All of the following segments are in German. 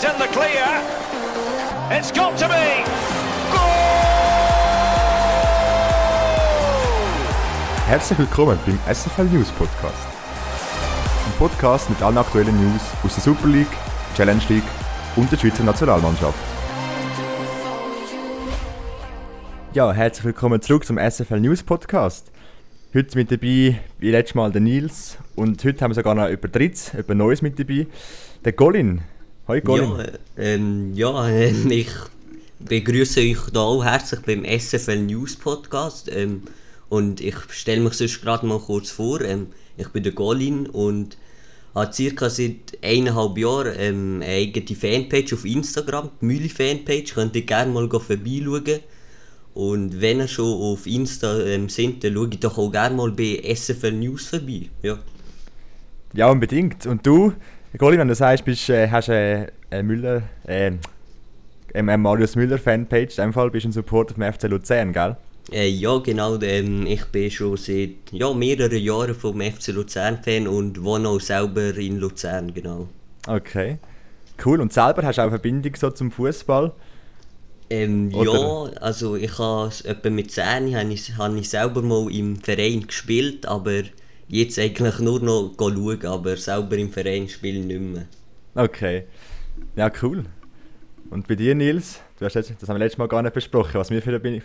he's in the clear. It's got to be. Herzlich willkommen beim SFL News Podcast. Ein Podcast mit allen aktuellen News aus der Super League, Challenge League und der Schweizer Nationalmannschaft. Ja, herzlich willkommen zurück zum SFL News Podcast. Heute mit dabei, wie letztes Mal, der Nils und heute haben wir sogar noch über Dritz, über Neues mit dabei. Der Colin. Hoi Colin. Ja, ähm, ja ähm, ich begrüße euch da auch herzlich beim SFL News Podcast. Ähm, und ich stelle mich sonst gerade mal kurz vor. Ähm, ich bin der Colin und habe circa seit eineinhalb Jahren ähm, eine eigene Fanpage auf Instagram, die Mühle Fanpage. Könnt ihr gerne mal vorbeischauen. Und wenn ihr schon auf Insta ähm, sind, dann schaut doch auch gerne mal bei SFL News vorbei. Ja. Ja, unbedingt. Und du, Colin, wenn du sagst, bist, äh, hast äh, eine Müller, äh, eine Marius Müller Fanpage, in dem Fall bist du ein Supporter vom FC Luzern, gell? Äh, ja, genau. Ähm, ich bin schon seit ja, mehreren Jahren vom FC Luzern Fan und wohne auch selber in Luzern, genau. Okay. Cool. Und selber hast du auch eine Verbindung so zum Fußball? Ähm, ja, also ich habe etwa mit 10 habe ich, habe ich selber mal im Verein gespielt, aber jetzt eigentlich nur noch schauen, aber selber im Verein spielen nicht mehr. Okay. Ja, cool. Und bei dir, Nils? Du hast jetzt, das haben wir letztes Mal gar nicht besprochen, was wir für eine,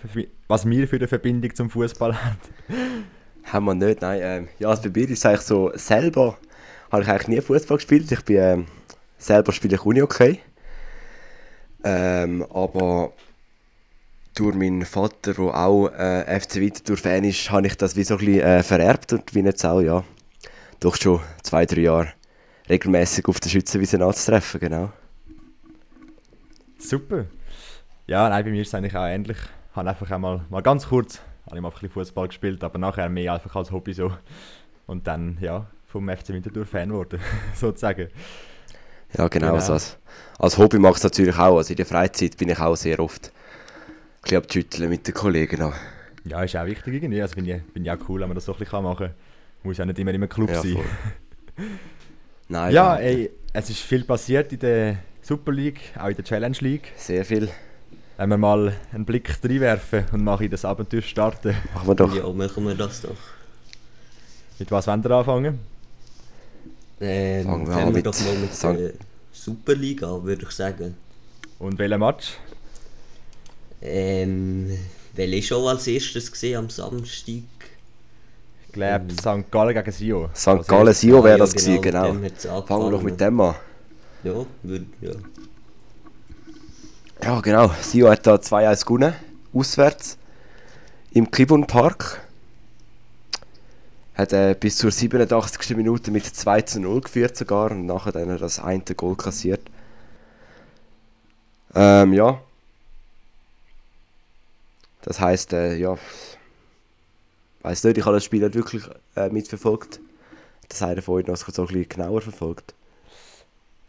was wir für eine Verbindung zum Fußball haben. Haben wir nicht, nein. Ähm, ja, also bei mir ist es eigentlich so, selber habe ich eigentlich nie Fußball gespielt. Ich bin, ähm, selber spiele ich Uni-Okay. Ähm, aber durch meinen Vater, der auch äh, FC Winterthur-Fan ist, habe ich das wie so ein bisschen äh, vererbt und bin jetzt auch, ja, doch schon zwei, drei Jahre regelmäßig auf der Schützenwiese anzutreffen, genau. Super. Ja, nein, bei mir ist es eigentlich auch ähnlich. Ich habe einfach einmal, mal ganz kurz, habe ich mal ein bisschen Fußball gespielt, aber nachher mehr einfach als Hobby so. Und dann, ja, vom FC Winterthur Fan geworden, sozusagen. Ja, genau. genau. Also als, als Hobby mache ich es natürlich auch. Also in der Freizeit bin ich auch sehr oft bisschen abschütteln mit den Kollegen. Auch. Ja, ist auch wichtig irgendwie. Also finde ich, find ich auch cool, wenn man das so ein bisschen machen kann. Muss ja nicht immer einem Club ja, sein. Nein. Ja, ey, es ist viel passiert in der Super League, auch in der Challenge League. Sehr viel. Wenn wir mal einen Blick reinwerfen und mal in das Abenteuer starten. Machen wir doch. Ja, machen wir das doch. Mit was wollen wir anfangen? Ähm, fangen wir, fangen wir doch mal mit der Superliga, würde ich sagen. Und welcher Match? Ähm, welcher ist schon als erstes gesehen am Samstag? Ich glaube ähm, St. Gallen gegen Sio. St. Gallen Sio wäre das ja, genau. genau. Fangen wir doch mit dem an. Ja, würde, ja. Ja, genau. Sio hat da 2-1 gewonnen, auswärts, im Kibun Park. Hat äh, bis zur 87. Minute mit 2 zu 0 geführt sogar und nachher dann das eine Goal kassiert. Ähm, ja. Das heisst, äh, ja. Weiß nicht, ich habe das Spiel nicht wirklich äh, mitverfolgt. Das einer von euch noch so ein bisschen genauer verfolgt.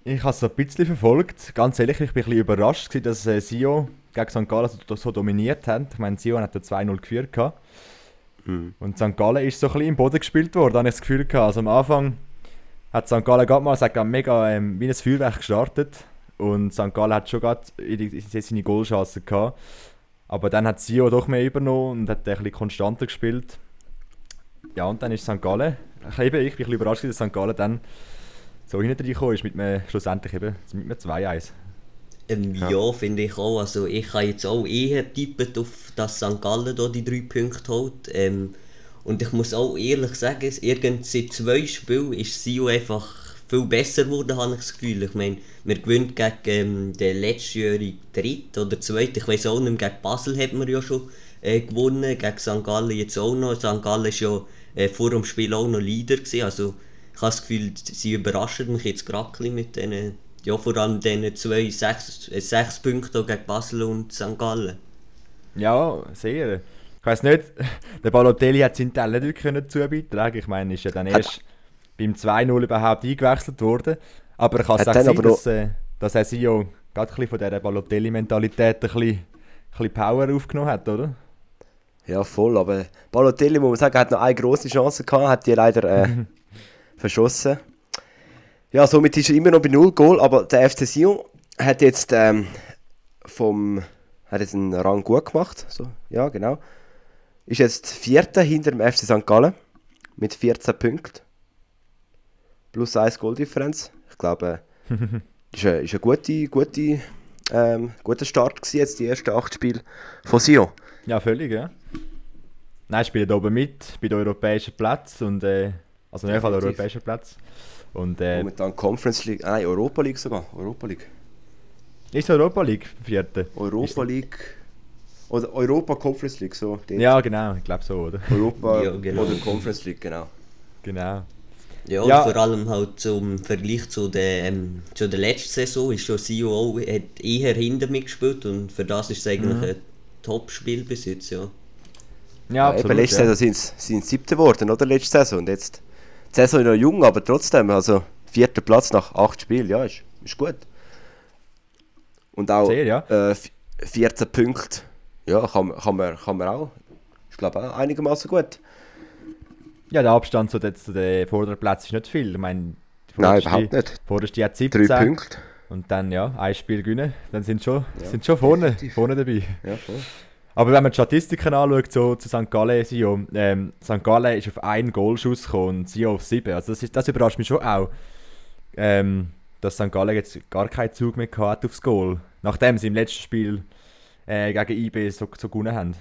Ich habe es so ein bisschen verfolgt. Ganz ehrlich, ich bin ein bisschen überrascht, dass äh, Sio gegen St. Gallen so, so dominiert hat. Ich meine, Sio hat 2-0 geführt. Gehabt. Mhm. Und St. Gallen ist so ein bisschen im Boden gespielt worden, habe ich das Gefühl gehabt. Also am Anfang hat St. Gallen gerade mal sagt, mega ähm, wie ein Feuerwerk gestartet. Und St. Gallen hat schon gerade seine Goalchancen gehabt. Aber dann hat Sio doch mehr übernommen und hat ein bisschen konstanter gespielt. Ja, und dann ist St. Gallen. Ich, eben, ich bin ein bisschen überrascht, dass St. Gallen dann so hinten reingekommen ist, mit einem, schlussendlich eben mit einem 2-1. Ähm, ja, ja finde ich auch. Also ich habe jetzt auch eher tippet auf, dass St. Gallen hier die drei Punkte holt. Ähm, und ich muss auch ehrlich sagen, irgend seit zwei Spielen ist Sio einfach viel besser geworden, habe ich das Gefühl. Ich meine, wir gewinnen gegen ähm, den letztjährigen Dritt oder Zweiten. Ich weiß auch nicht, gegen Basel hat man ja schon äh, gewonnen, gegen St. Gallen jetzt auch noch. St. Gallen war ja äh, vor dem Spiel auch noch Leader. Gewesen. Also ich habe das Gefühl, sie überraschen mich jetzt gerade mit diesen ja, vor allem diesen zwei, sechs, äh, sechs Punkte gegen Basel und St. Gallen. Ja, sehr. Ich weiß nicht, der Balotelli hat seinen Teil nicht wirklich zubeitragen Ich meine, ist ja dann erst beim 2-0 überhaupt eingewechselt worden. Aber ich kann es auch sein, dass, äh, dass er sich ja gerade ein von dieser Balotelli-Mentalität ein bisschen, ein bisschen Power aufgenommen hat, oder? Ja, voll. Aber Balotelli, muss man sagen, hat noch eine große Chance gehabt, hat die leider äh, verschossen. Ja, somit ist er immer noch bei 0 Goal, aber der FC Sion hat jetzt ähm, vom hat jetzt einen Rang gut gemacht, so, ja genau. Ist jetzt Vierter hinter dem FC St. Gallen mit 14 Punkten. Plus 1 Goaldifferenz. Ich glaube, ist ein, ist ein gute, gute, ähm, guter Start gewesen, jetzt die ersten 8 Spiele von Sion. Ja, völlig, ja. Nein, spielen oben mit bei den europäischen Plätzen und äh, also in jedem Fall europäischen Platz. Und, äh, Momentan Conference League, nein, Europa League sogar, Europa League. Ist Europa League vierte? Europa League oder Europa Conference League so. dort. Ja, genau, ich glaube so, oder? Europa Ja, genau. oder Conference League, genau. Genau. Ja, Ja. vor allem halt zum Vergleich zu der, ähm, zu der letzten Saison ist schon Sio auch hat eher hinter mitgespielt und für das ist es eigentlich ein Top-Spiel bis jetzt, ja. Ja, absolut. eben, letzte ja. Saison sind sie siebte geworden, oder? Letzte Saison. Und jetzt, die Saison ist noch jung, aber trotzdem, also vierter Platz nach acht Spielen, ja, ist, ist gut. Und auch Sehr, ja. äh, v- 14 Punkte, ja, kann, man- kann, man, kann man auch. Ich glaube auch einigermaßen gut. Ja, der Abstand zu den, zu den vorderen Plätzen ist nicht viel. Ich meine, Nein, überhaupt nicht. Vorderste hat 17 Drei Punkte. und dann ja, ein Spiel gewinnen. Dann sind schon, sind schon vorne, definitiv. vorne dabei. Ja, voll. Aber wenn man die Statistiken anschaut, so zu St. Gallen, Sio, ähm, St. Gallen ist auf einen Goalschuss gekommen und Sio auf sieben. Also das, ist, das überrascht mich schon auch, ähm, dass St. Gallen jetzt gar keinen Zug mehr hat aufs Goal, nachdem sie im letzten Spiel äh, gegen IB so, so gewonnen haben.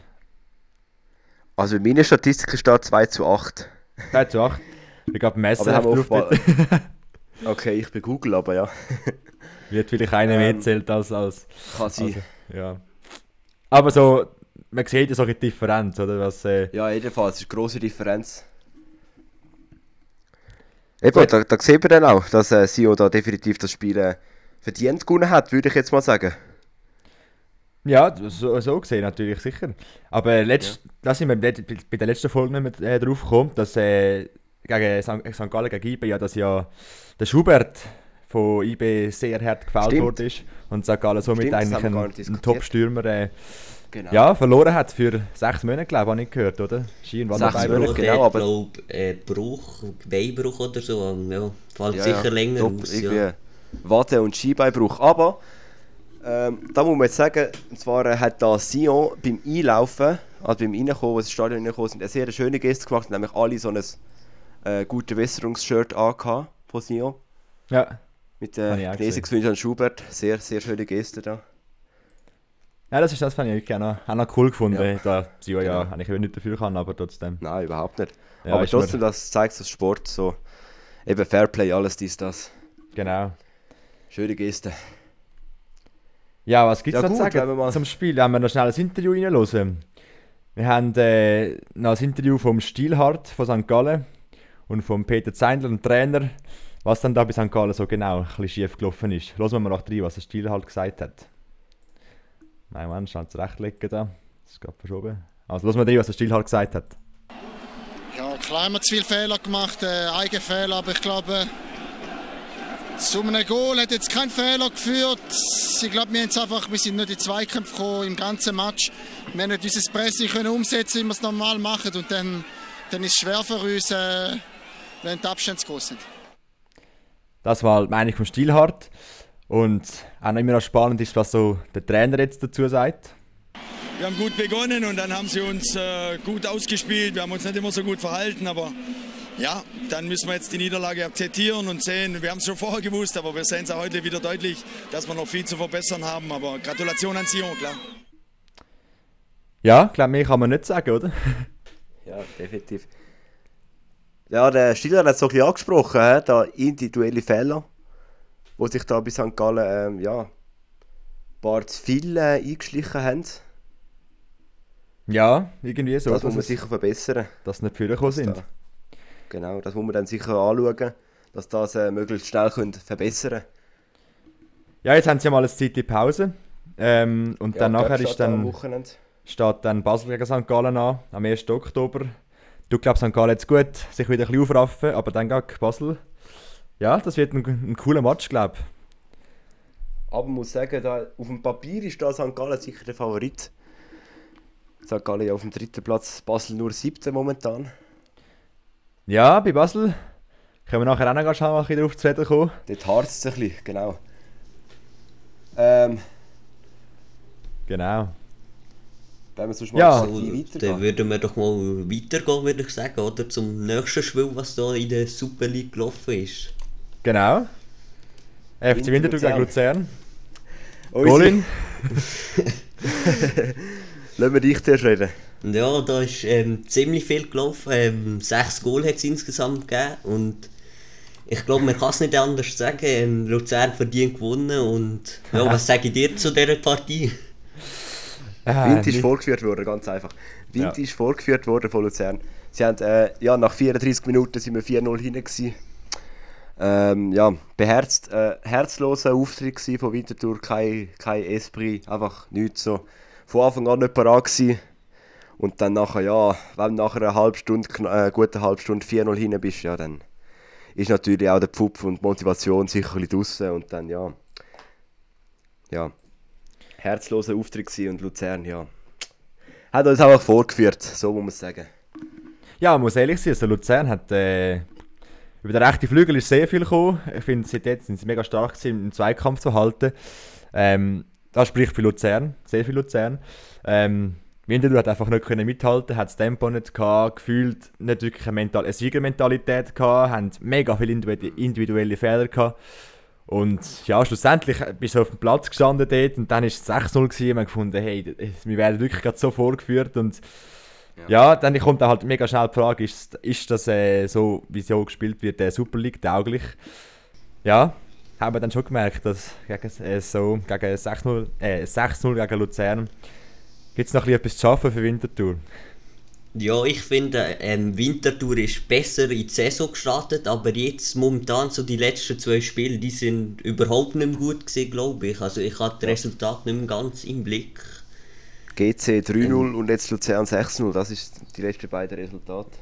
Also in meiner Statistik steht 2 zu 8. 3 zu 8. Ich glaube, Messer offenbar- Okay, ich bin Google, aber ja. wird vielleicht einer mehr Ähm, zählt als... als Kann sein. also, ja. Aber so, man sieht ja so eine Differenz, oder? Was, äh, Ja, jedenfalls, es ist eine grosse Differenz. Eben, da, da sieht man dann auch, dass äh, Sio da definitiv das Spiel äh, verdient gewonnen hat, würde ich jetzt mal sagen. Ja, so, so gesehen natürlich, sicher. Aber letzt, da sind wir bei bei der letzten Folge nicht mehr äh, drauf gekommen, dass äh, gegen St. Gallen gegen IB ja, dass ja der Schubert von IB sehr hart gefällt Stimmt. worden ist und St. Gallen somit Stimmt, eigentlich einen, einen. Top-Stürmer äh, Genau. ja, verloren hat für sechs Monate, glaube ich, habe ich gehört, oder? Ski- und Sechs Wanderbeinbruch. Monate. genau, aber- Ich glaube, äh, Bruch, Beinbruch oder so, ja, fällt Ja, sicher ja, länger top, aus, irgendwie ja. Wade- und Skibeinbruch. Aber, ähm, da muss man jetzt sagen, und zwar äh, hat da Sion beim Einlaufen, also beim Reinkommen, als ins Stadion reingekommen sind, eine sehr schöne Geste gemacht, nämlich alle so ein äh, gute Wässerungsshirt angehabt von Sion. Ja. Mit äh, auch Gnäsigungswünschen an Schubert. Sehr, sehr schöne Geste da. ja, das ist das, fand ich wirklich auch noch, auch noch cool gefunden. Ja. Da Sio ja Genau. eigentlich nicht dafür kann, aber trotzdem. Nein, überhaupt nicht. Ja, Aber mir- trotzdem, das zeigt das Sport so. Eben Fairplay, alles dies, das. Genau. Schöne Geste. Ja, was gibt es Ja, noch zu sagen zum Spiel? Wenn wir noch schnell ein Interview reinhören. Wir haben äh, noch ein Interview vom Stilhart von St. Gallen und vom Peter Zeindler, dem Trainer, was dann da bei St. Gallen so genau ein bisschen schief gelaufen ist. Hören wir mal nach rein, was der Stilhart gesagt hat. Nein, Mann, schnell zurechtlegen da. Das ist gerade verschoben. Also, hören wir rein, was der Stilhart gesagt hat. Ja, klar haben wir zu viele Fehler gemacht, äh, eigene Fehler, aber ich glaube, zu einem Goal hat jetzt kein Fehler geführt. Ich glaube, wir, einfach, wir sind nicht in Zweikämpfe gekommen im ganzen Match. Wir haben nicht unser Pressing können umsetzen, wie wir es normal machen. Und dann, dann ist es schwer für uns, äh, wenn die Abstände zu groß sind. Das war die Meinung vom Stilhart. Und auch noch immer noch spannend ist, was so der Trainer jetzt dazu sagt. Wir haben gut begonnen und dann haben sie uns äh, gut ausgespielt. Wir haben uns nicht immer so gut verhalten, aber ja, dann müssen wir jetzt die Niederlage akzeptieren und sehen. Wir haben es schon vorher gewusst, aber wir sehen es auch heute wieder deutlich, dass wir noch viel zu verbessern haben. Aber Gratulation an Sion, klar. Ja, glaube mehr kann man nicht sagen, oder? Ja, definitiv. Ja, der Stiller hat es so ein bisschen angesprochen, da individuelle Fehler, wo sich da bei St. Gallen ähm, ja, ein paar zu viele äh, eingeschlichen haben. Ja, irgendwie so, Das muss dass, man sicher verbessern. dass sie nicht vorgekommen sind. Da. Genau, das muss man dann sicher anschauen, dass das äh, möglichst schnell können verbessern Ja, jetzt haben sie ja mal eine Zeit in Pause. Ähm, und dann nachher ist dann, steht dann Basel gegen St. Gallen an, am 1. Oktober. Du glaubst, St. Gallen jetzt gut, sich wieder ein bisschen aufraffen, aber dann geht Basel. Ja, das wird ein, ein cooler Match, glaube ich. Aber man muss sagen, da, auf dem Papier ist da St. Gallen sicher der Favorit. St. Gallen ja auf dem dritten Platz, Basel nur siebter momentan. Ja, bei Basel können wir nachher auch noch mal ein bisschen drauf zu reden kommen. Dort harzt es ein bisschen, genau. Ähm, Genau. wenn wir sonst mal Ja. dann würden wir doch mal weitergehen, würde ich sagen, oder? Zum nächsten Spiel, was da in der Super League gelaufen ist. Genau. FC Winterthur gegen Luzern. Golin. Lassen wir dich zuerst reden. Und ja, da ist ähm, ziemlich viel gelaufen. Ähm, sechs Goal hat es insgesamt gegeben. Und ich glaube, man kann es nicht anders sagen. Ähm, Luzern verdient gewonnen. Und ja, was sage ich dir zu dieser Partie? Ah, Wind ist vorgeführt worden, ganz einfach. Wind Ja. ist vorgeführt worden von Luzern. Sie haben, äh, ja, nach 34 Minuten sind wir 4-0 hinten gewesen. Ähm, ja, beherzt, äh, herzloser Auftritt von Winterthur, kein, kein Esprit, einfach nichts so. Von Anfang an nicht parat gewesen. Und dann nachher, ja, wenn du nach einer halben Stunde, äh, guten halben Stunde 4-0 hinten bist, ja, dann ist natürlich auch der Pfupf und die Motivation sicher draussen und dann, ja, ja, herzloser Auftritt gewesen und Luzern, ja, hat uns einfach vorgeführt, so muss man sagen. Ja, muss ehrlich sein, also Luzern hat äh, über den rechten Flügel ist sehr viel gekommen. Ich finde, seitdem sind sie mega stark gewesen, im Zweikampf zu halten. Ähm, das spricht für Luzern, sehr viel Luzern. Ähm, Winterthur hat einfach nicht können mithalten, hat das Tempo nicht gehabt, gefühlt nicht wirklich eine, Mental eine Siegermentalität gehabt, haben mega viele individu- individuelle Fehler gehabt. Und ja, schlussendlich bist du auf dem Platz gestanden dort und dann ist es 6-0 gewesen und wir haben gefunden, hey, wir werden wirklich gerade so vorgeführt und ja, dann kommt dann halt mega schnell die Frage, ist, ist das äh, so, wie so gespielt wird, der Super League tauglich? Ja, haben wir dann schon gemerkt, dass gegen, äh, so, gegen 6-0 äh, 6-0 gegen Luzern gibt es noch ein bisschen etwas zu schaffen für Winterthur. Ja, ich finde, ähm, Winterthur ist besser in die Saison gestartet, aber jetzt momentan so die letzten zwei Spiele, die sind überhaupt nicht mehr gut gewesen, glaube ich. Also ich habe das Resultat nicht mehr ganz im Blick. GC 3-0 und jetzt Luzern 6-0, das ist die letzten beiden Resultate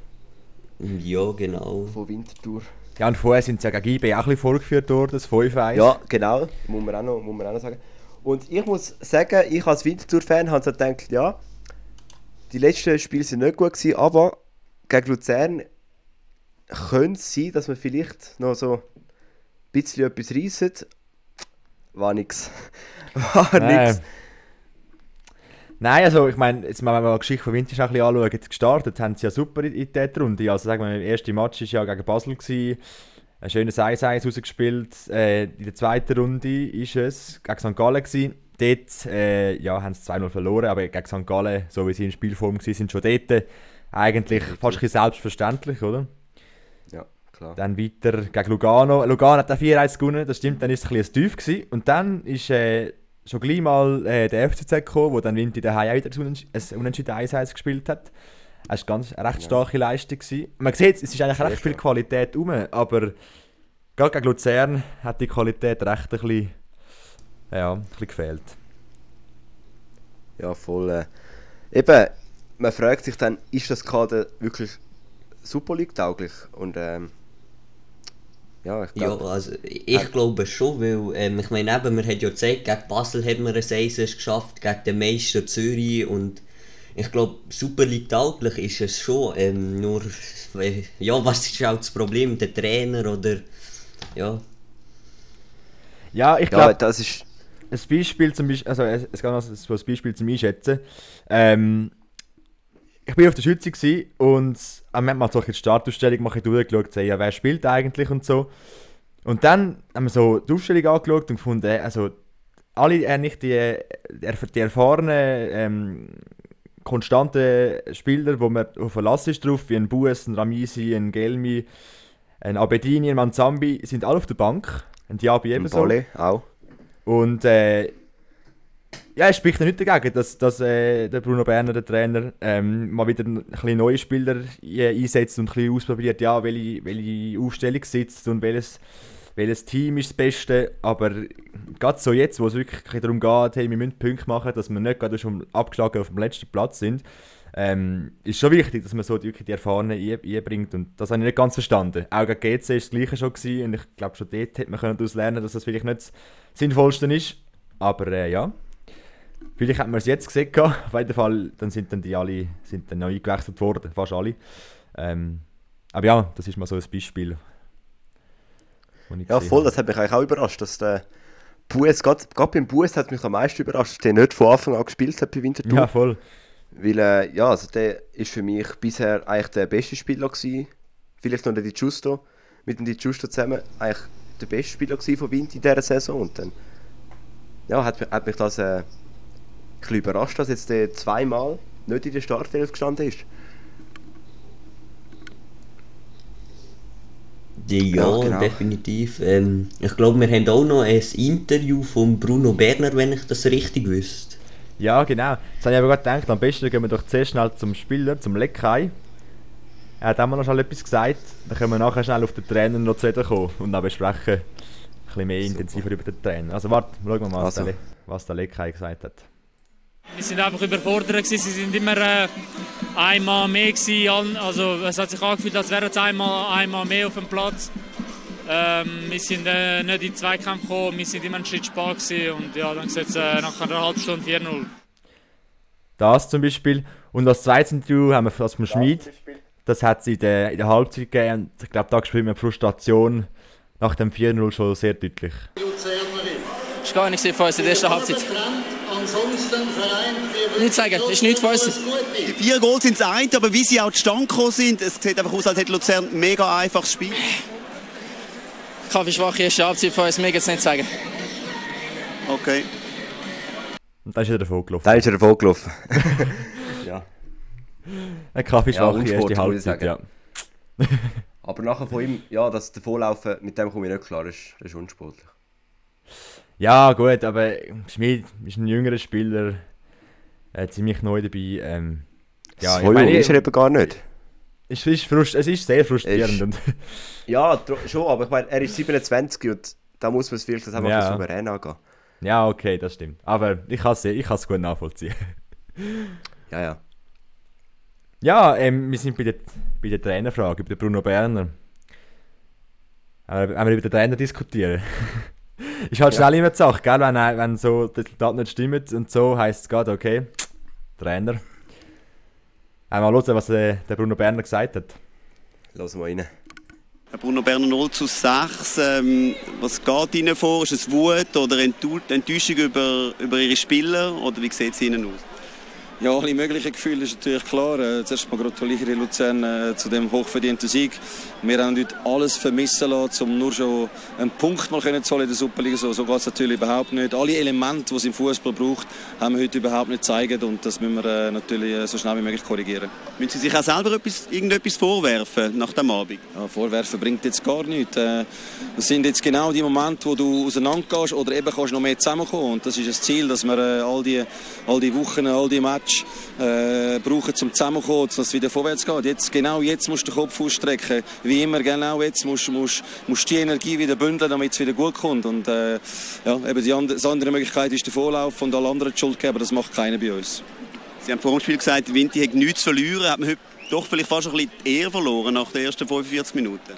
Ja, genau. von Winterthur. Ja, und vorher sind sie ja gegen IB auch ein bisschen vorgeführt worden, das 5-1. Ja, genau, muss man auch noch, muss man auch noch sagen. Und ich muss sagen, ich als Winterthur-Fan habe so gedacht, ja, die letzten Spiele sind nicht gut gewesen, aber gegen Luzern könnte es sein, dass man vielleicht noch so ein bisschen etwas reissen. War nix. War Nein. nix. Nein, also ich meine, jetzt wenn wir mal die Geschichte von Winter ein bisschen anschauen, jetzt gestartet haben sie ja super in, in dieser Runde. Also sagen wir, der erste Match war ja gegen Basel, gewesen, ein schönes 1-1 rausgespielt. Äh, in der zweiten Runde ist es gegen St. Gallen. Gewesen. Dort äh, ja, haben sie 2-0 verloren, aber gegen St. Gallen, so wie sie in Spielform waren, sind schon dort äh, eigentlich fast ein selbstverständlich, oder? Ja, klar. Dann weiter gegen Lugano. Lugano hat auch 4-1 gewonnen, das stimmt, dann ist es ein bisschen tief gewesen. Und dann ist äh, schon gleich mal äh, der FCZ gekommen, wo dann Winter daheim auch wieder ein Unentschieden 1-1 gespielt hat. Das war ganz eine recht starke Leistung. Gewesen. Man sieht, es ist eigentlich recht viel Qualität rum, aber gerade gegen Luzern hat die Qualität recht ein bisschen, ja, ein bisschen gefehlt. Ja, voll. Äh. Eben, man fragt sich dann, ist das Kader wirklich Super League tauglich? Und ähm, ja, ich Ja, glaube, also ich glaube schon, weil ähm, ich meine eben, man hat ja gezeigt, gegen Basel hat man ein 1 geschafft, gegen den Meister Zürich und ich glaube, Super League tauglich ist es schon, ähm, nur, äh, ja, was ist auch das Problem, der Trainer oder, ja, Ja, ich ja, glaube, das ist. ein Beispiel zum Beispiel, also es es geht noch so ein Beispiel zum Einschätzen. Ähm, ich bin auf der Schütze und am Ende mal so eine Startausstellung mache ich durchgeschaut, ja, wer spielt eigentlich und so. Und dann haben wir so die Aufstellung angeschaut und gefunden, äh, also alle äh, nicht die, äh, die erfahrenen, ähm, konstanten Spieler, wo man auf Verlass ist drauf, wie ein Bues, ein Ramisi, ein Gelmi, ein Abedini, ein Manzambi, sind alle auf der Bank. Ein Diaby ebenso. Volley auch. Und äh, ja, es spricht ja nicht dagegen, dass, dass äh, der Bruno Berner, der Trainer, ähm, mal wieder ein bisschen neue Spieler einsetzt und ein bisschen ausprobiert, ja, welche, welche Aufstellung sitzt und welches, welches Team ist das Beste. Aber gerade so jetzt, wo es wirklich darum geht, hey, wir müssen Punkte machen, dass wir nicht gerade schon abgeschlagen auf dem letzten Platz sind, ähm, ist schon wichtig, dass man so die, wirklich die Erfahrenen ein- einbringt. Und das habe ich nicht ganz verstanden. Auch gegen GC war das Gleiche schon. Gewesen, und ich glaube, schon dort hätte man daraus lernen dass das vielleicht nicht das Sinnvollste ist. Aber äh, ja, vielleicht hat man es jetzt gesehen. Auf jeden Fall dann sind dann die alle sind dann neu eingewechselt worden, fast alle. Ähm, aber ja, das ist mal so ein Beispiel. Ja, voll, habe. das hat mich eigentlich auch überrascht, dass der Buß, gerade beim Buß hat mich am meisten überrascht, dass der nicht von Anfang an gespielt hat bei Winterthur. Ja, voll. Weil, äh, ja, also der ist für mich bisher eigentlich der beste Spieler gewesen. Vielleicht noch der Di Giusto. Mit dem Di Giusto zusammen eigentlich der beste Spieler gewesen von Winter in dieser Saison. Und dann, ja, hat, hat mich das äh, ein bisschen überrascht, dass jetzt der zweimal nicht in der Startelf gestanden ist. Ja, Ja, genau. definitiv. Ähm, ich glaube, wir haben auch noch ein Interview von Bruno Berner, wenn ich das richtig wüsste. Ja, genau. Jetzt habe ich aber gerade gedacht, am besten gehen wir doch zuerst schnell zum Spieler, zum Lekai. Er hat auch noch schnell etwas gesagt. Dann können wir nachher schnell auf den Trainer noch zu reden kommen und dann besprechen. Ein bisschen mehr intensiver über den Trainer. Also warte, schauen wir mal, was, Also. was der Lekai gesagt hat. Wir sind einfach überfordert gewesen. Sie sind immer äh, einmal mehr gewesen. Also es hat sich angefühlt, als wären sie einmal, einmal mehr auf dem Platz. Ähm, wir sind äh, nicht in die Zweikämpfe gekommen. Wir sind immer einen Schritt spät gewesen. Und ja, dann sieht es äh, nach einer halben Stunde 4-0. Das zum Beispiel. Und als zweites Interview haben wir das vom Schmid. Das hat es in der, in der Halbzeit gegeben. Ich glaube, da spürt man Frustration nach dem 4-0 schon sehr deutlich. Das war gar nicht von uns in der ersten Halbzeit. Nichts sagen, das ist nichts von uns. Die vier Goals sind das eine, aber wie sie auch zustande gekommen sind, es sieht einfach aus, als hätte Luzern ein mega einfaches Spiel. Kaffeeschwache erste Halbzeit von uns, mehr geht's nicht sagen. Okay. Und dann ist er davon gelaufen. Da ist er davon gelaufen. ja. Ein Kaffeeschwache Ja, erste Halbzeit, ja. Aber nachher von ihm, ja, das Davonlaufen, mit dem komme ich nicht klar, das ist, das ist unsportlich. Ja, gut, aber Schmid ist ein jüngerer Spieler. Äh, ziemlich neu dabei. Ähm, ja, so jung ist er eben gar nicht. es, ist frust es ist sehr frustrierend. Ist- Ja, schon, aber ich meine, er ist 27 und da muss man es vielleicht einfach Ja. ja. souverän angehen. ja, okay, das stimmt. Aber ich kann es ich kann's gut nachvollziehen. Ja, ja. Ja, ähm, wir sind bei der, bei der Trainerfrage, über den Bruno Berner. Aber wenn wir über den Trainer diskutieren. ist halt schnell immer die Sache, gell? Wenn, wenn so das Resultat nicht stimmt und so, heisst es gerade, okay, Trainer. Einmal hören, was äh, der Bruno Berner gesagt hat. Lassen wir rein. Herr Bruno Berner 0 zu 6. Ähm, was geht Ihnen vor? Ist es Wut oder Enttäuschung über, über Ihre Spieler? Oder wie sieht es Ihnen aus? Ja, alle möglichen Gefühle ist natürlich klar. Äh, Zuerst mal gratuliere ich Luzern äh, zu dem hochverdienten Sieg. Wir haben heute alles vermissen lassen, um nur schon einen Punkt mal können zu holen in der Superliga. So, so geht es natürlich überhaupt nicht. Alle Elemente, die es im Fußball braucht, haben wir heute überhaupt nicht gezeigt und das müssen wir äh, natürlich äh, so schnell wie möglich korrigieren. Müssen Sie sich auch selber etwas, irgendetwas vorwerfen nach dem Abend? Ja, Vorwerfen bringt jetzt gar nichts. Äh, Das sind jetzt genau die Momente, wo du auseinandergehst oder eben kannst noch mehr zusammenkommen. Und das ist das Ziel, dass wir äh, all, die, all die Wochen, all die Matches äh, brauchen, zum zusammenkommen, dass es wieder vorwärts geht. Jetzt, genau jetzt musst du den Kopf ausstrecken. Wie immer, genau jetzt musst du musst, musst die Energie wieder bündeln, damit es wieder gut kommt. Und äh, ja, eben die andere, die andere Möglichkeit ist der Vorlauf und alle anderen die Schuld geben, das macht keiner bei uns. Sie haben vor dem Spiel gesagt, Vinti hat nichts zu verlieren. Hat man heute doch vielleicht fast ein bisschen Ehre verloren nach den ersten 45 Minuten?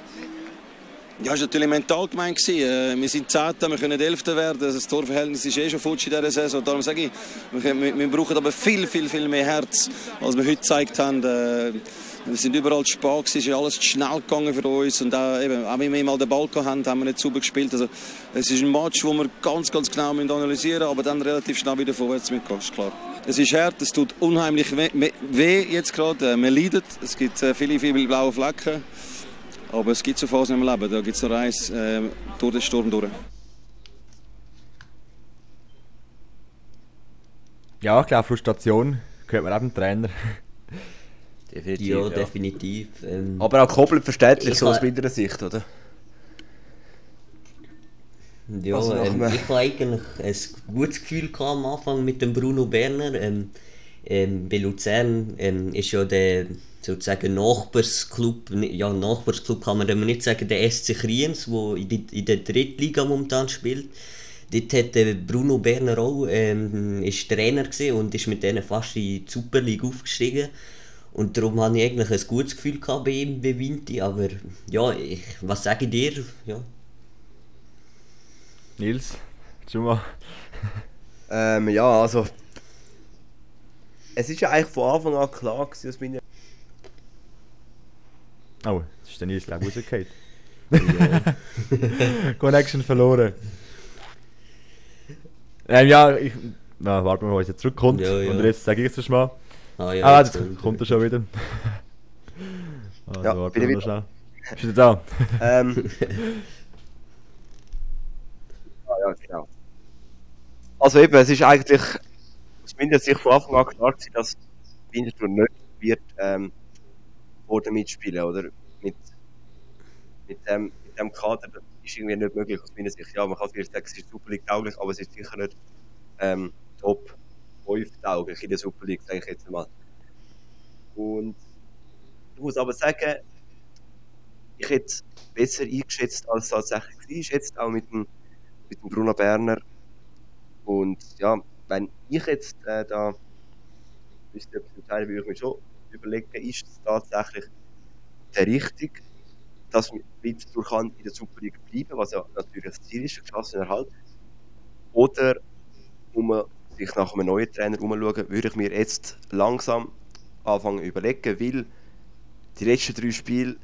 Ja, das war natürlich mental gemeint. Äh, Wir sind Zehnter, wir können Elfter werden. Das Torverhältnis ist eh schon futsch in dieser Saison. Darum sage ich, wir, brauchen aber viel, viel, viel mehr Herz, als wir heute gezeigt haben. Wir sind überall zu spät, es ist alles zu schnell gegangen für uns. Und auch, eben, auch wenn wir mal den Ball gehabt haben, wir nicht sauber gespielt. Also, es ist ein Match, wo wir ganz, ganz genau analysieren müssen, aber dann relativ schnell wieder vorwärts mitgehen, klar. Es ist hart, es tut unheimlich weh, jetzt gerade. Äh, Man leidet, es gibt äh, viele, viele blaue Flecken. Aber es gibt so Phasen im Leben, da gibt es nur eins, äh, durch den Sturm durch. Ja, ich glaube, Frustration gehört man auch dem Trainer. Definitiv. Ja, ja. definitiv. Ähm, Aber auch komplett verständlich, Ich so aus meiner Sicht, oder? Ja, Also ähm, ich hatte eigentlich ein gutes Gefühl am Anfang mit dem Bruno Berner. Ähm, ähm, bei Luzern ähm, ist ja der sozusagen Nachbarsclub, ja Nachbarsclub kann man dem nicht sagen, der SC Kriens, der in, die- in der Drittliga momentan spielt. Dort hat der Bruno Berner auch, ähm, ist Trainer und ist mit denen fast in die Super League aufgestiegen. Und darum hatte ich eigentlich ein gutes Gefühl bei ihm, bei Vinti. Aber ja, ich, was sage ich dir? Ja, Nils, schon mal. Ähm, ja, also. Es ist ja eigentlich von Anfang an klar gewesen, dass meine. Oh, jetzt ist der Nils, glaube ich, rausgefallen. Connection verloren. Ähm, ja, ich... Na, warten wir mal, bis er zurückkommt. Ja, ja. Und jetzt sage ich es mal. Ah, ja, ah, jetzt jetzt kommt kommt er schon wieder. also, Ja, ich noch schnell. Ist wieder da? Ähm. ah, ja, genau. Also eben, es ist eigentlich aus meiner Sicht von Anfang an klar gewesen, dass Winterthur nicht wird ähm, vorne mitspielen, oder? Mit, mit, dem, mit dem Kader das ist irgendwie nicht möglich aus meiner Sicht. Ja, man kann vielleicht sagen, es ist Super tauglich, aber es ist sicher nicht ähm, Top 5 tauglich in der Super League, sage ich jetzt mal. Und ich muss aber sagen, ich hätte es besser eingeschätzt, als es tatsächlich war. Jetzt auch mit dem, mit dem Bruno Berner. Und ja, wenn ich jetzt äh, da etwas entscheiden, würde ich mir schon überlegen, ist es tatsächlich der Richtige, dass Winterthur kann in der Super League bleiben, was ja natürlich das Ziel ist, Klassenerhalt. Oder muss man sich nach einem neuen Trainer umschauen, würde ich mir jetzt langsam anfangen überlegen, weil die letzten drei Spiele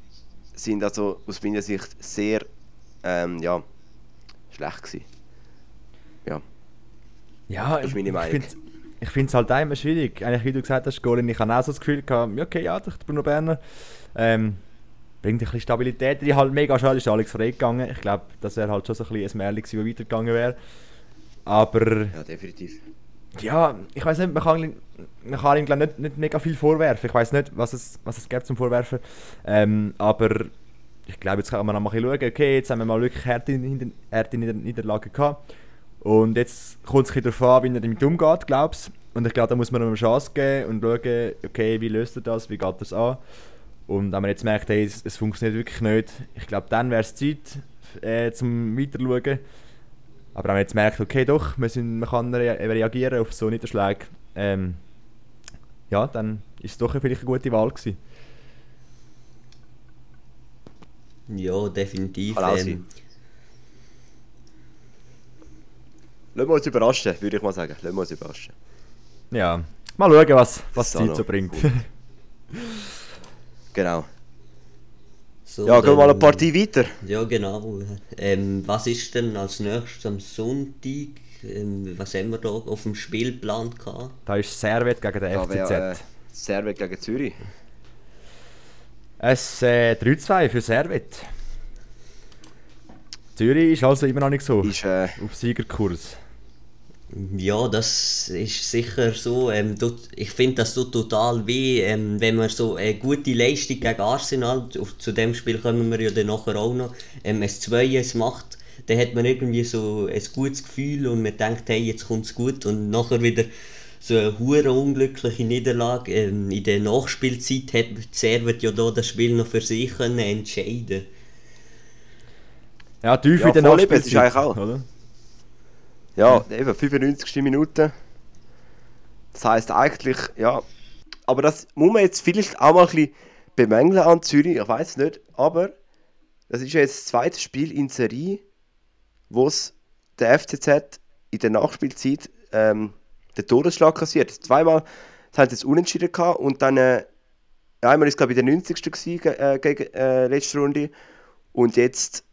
sind also aus meiner Sicht sehr ähm, ja, schlecht gewesen. Ja. Ja, Das ist meine ich Meinung. Ich finde es halt immer schwierig. Eigentlich, wie du gesagt hast, Golin, ich habe auch so das Gefühl gehabt, ja, okay, ja, der Bruno Berner ähm, bringt ein bisschen Stabilität. Die halt mega schade ist Alex Frey gegangen. Ich glaube, das wäre halt schon so ein bisschen ein Märchen gewesen, weitergegangen wäre. Aber Ja, definitiv. Ja, ich weiß nicht, man kann, man kann ihm nicht, nicht mega viel vorwerfen. Ich weiß nicht, was es, was es gibt zum Vorwerfen. Ähm, aber ich glaube, jetzt kann man noch mal schauen, okay, jetzt haben wir mal wirklich harte, harte Nieder Niederlagen gehabt. Und jetzt kommt es ein darauf an, wie er damit umgeht, glaubst Und ich glaube, da muss man ihm eine Chance geben und schauen, okay, wie löst er das, wie geht es an. Und wenn man jetzt merkt, hey, es, es funktioniert wirklich nicht, ich glaube, dann wäre es Zeit, äh, zum weiterschauen. Aber wenn man jetzt merkt, okay, doch, man, sind, man kann rea reagieren auf so Niederschläge, ähm, ja, dann ist es doch vielleicht eine gute Wahl gewesen. Ja, definitiv. Ähm. Lassen wir uns überraschen, würde ich mal sagen. Lassen wir uns überraschen. Ja, mal schauen, was, was die Zeit so bringt. Genau. So, Ja, gehen wir mal eine Partie weiter. Ja, genau. Ähm, was ist denn als nächstes am Sonntag? Ähm, was haben wir da auf dem Spielplan gehabt? da ist Servet gegen den Da FCZ. äh, Servet gegen Zürich. Es äh, 3-2 für Servet. Zürich ist also immer noch nicht so Ist, äh, auf Siegerkurs. Ja, das ist sicher so. Ähm, tut, ich finde, das tut total weh, ähm, wenn man so eine gute Leistung gegen Arsenal, auf, zu dem Spiel kommen wir ja dann nachher auch noch, ähm, ein 2 macht, dann hat man irgendwie so ein gutes Gefühl und man denkt, hey, jetzt kommt es gut und nachher wieder so eine hure unglückliche Niederlage. Ähm, in der Nachspielzeit hat Servet ja da das Spiel noch für sich können entscheiden Ja, tief Ja, in der es ist Nachspielzeit, eigentlich auch. Oder? Ja, eben 95. Minute. Das heisst eigentlich, ja. Aber das muss man jetzt vielleicht auch mal ein bisschen bemängeln an Zürich, ich weiß nicht. Aber das ist ja jetzt das zweite Spiel in Serie, wo es der FCZ in der Nachspielzeit ähm, den Todesschlag kassiert. Zweimal das haben sie jetzt unentschieden gehabt und dann äh, einmal ist glaube ich der 90. gewesen, ge- äh, gegen äh, letzte Runde und jetzt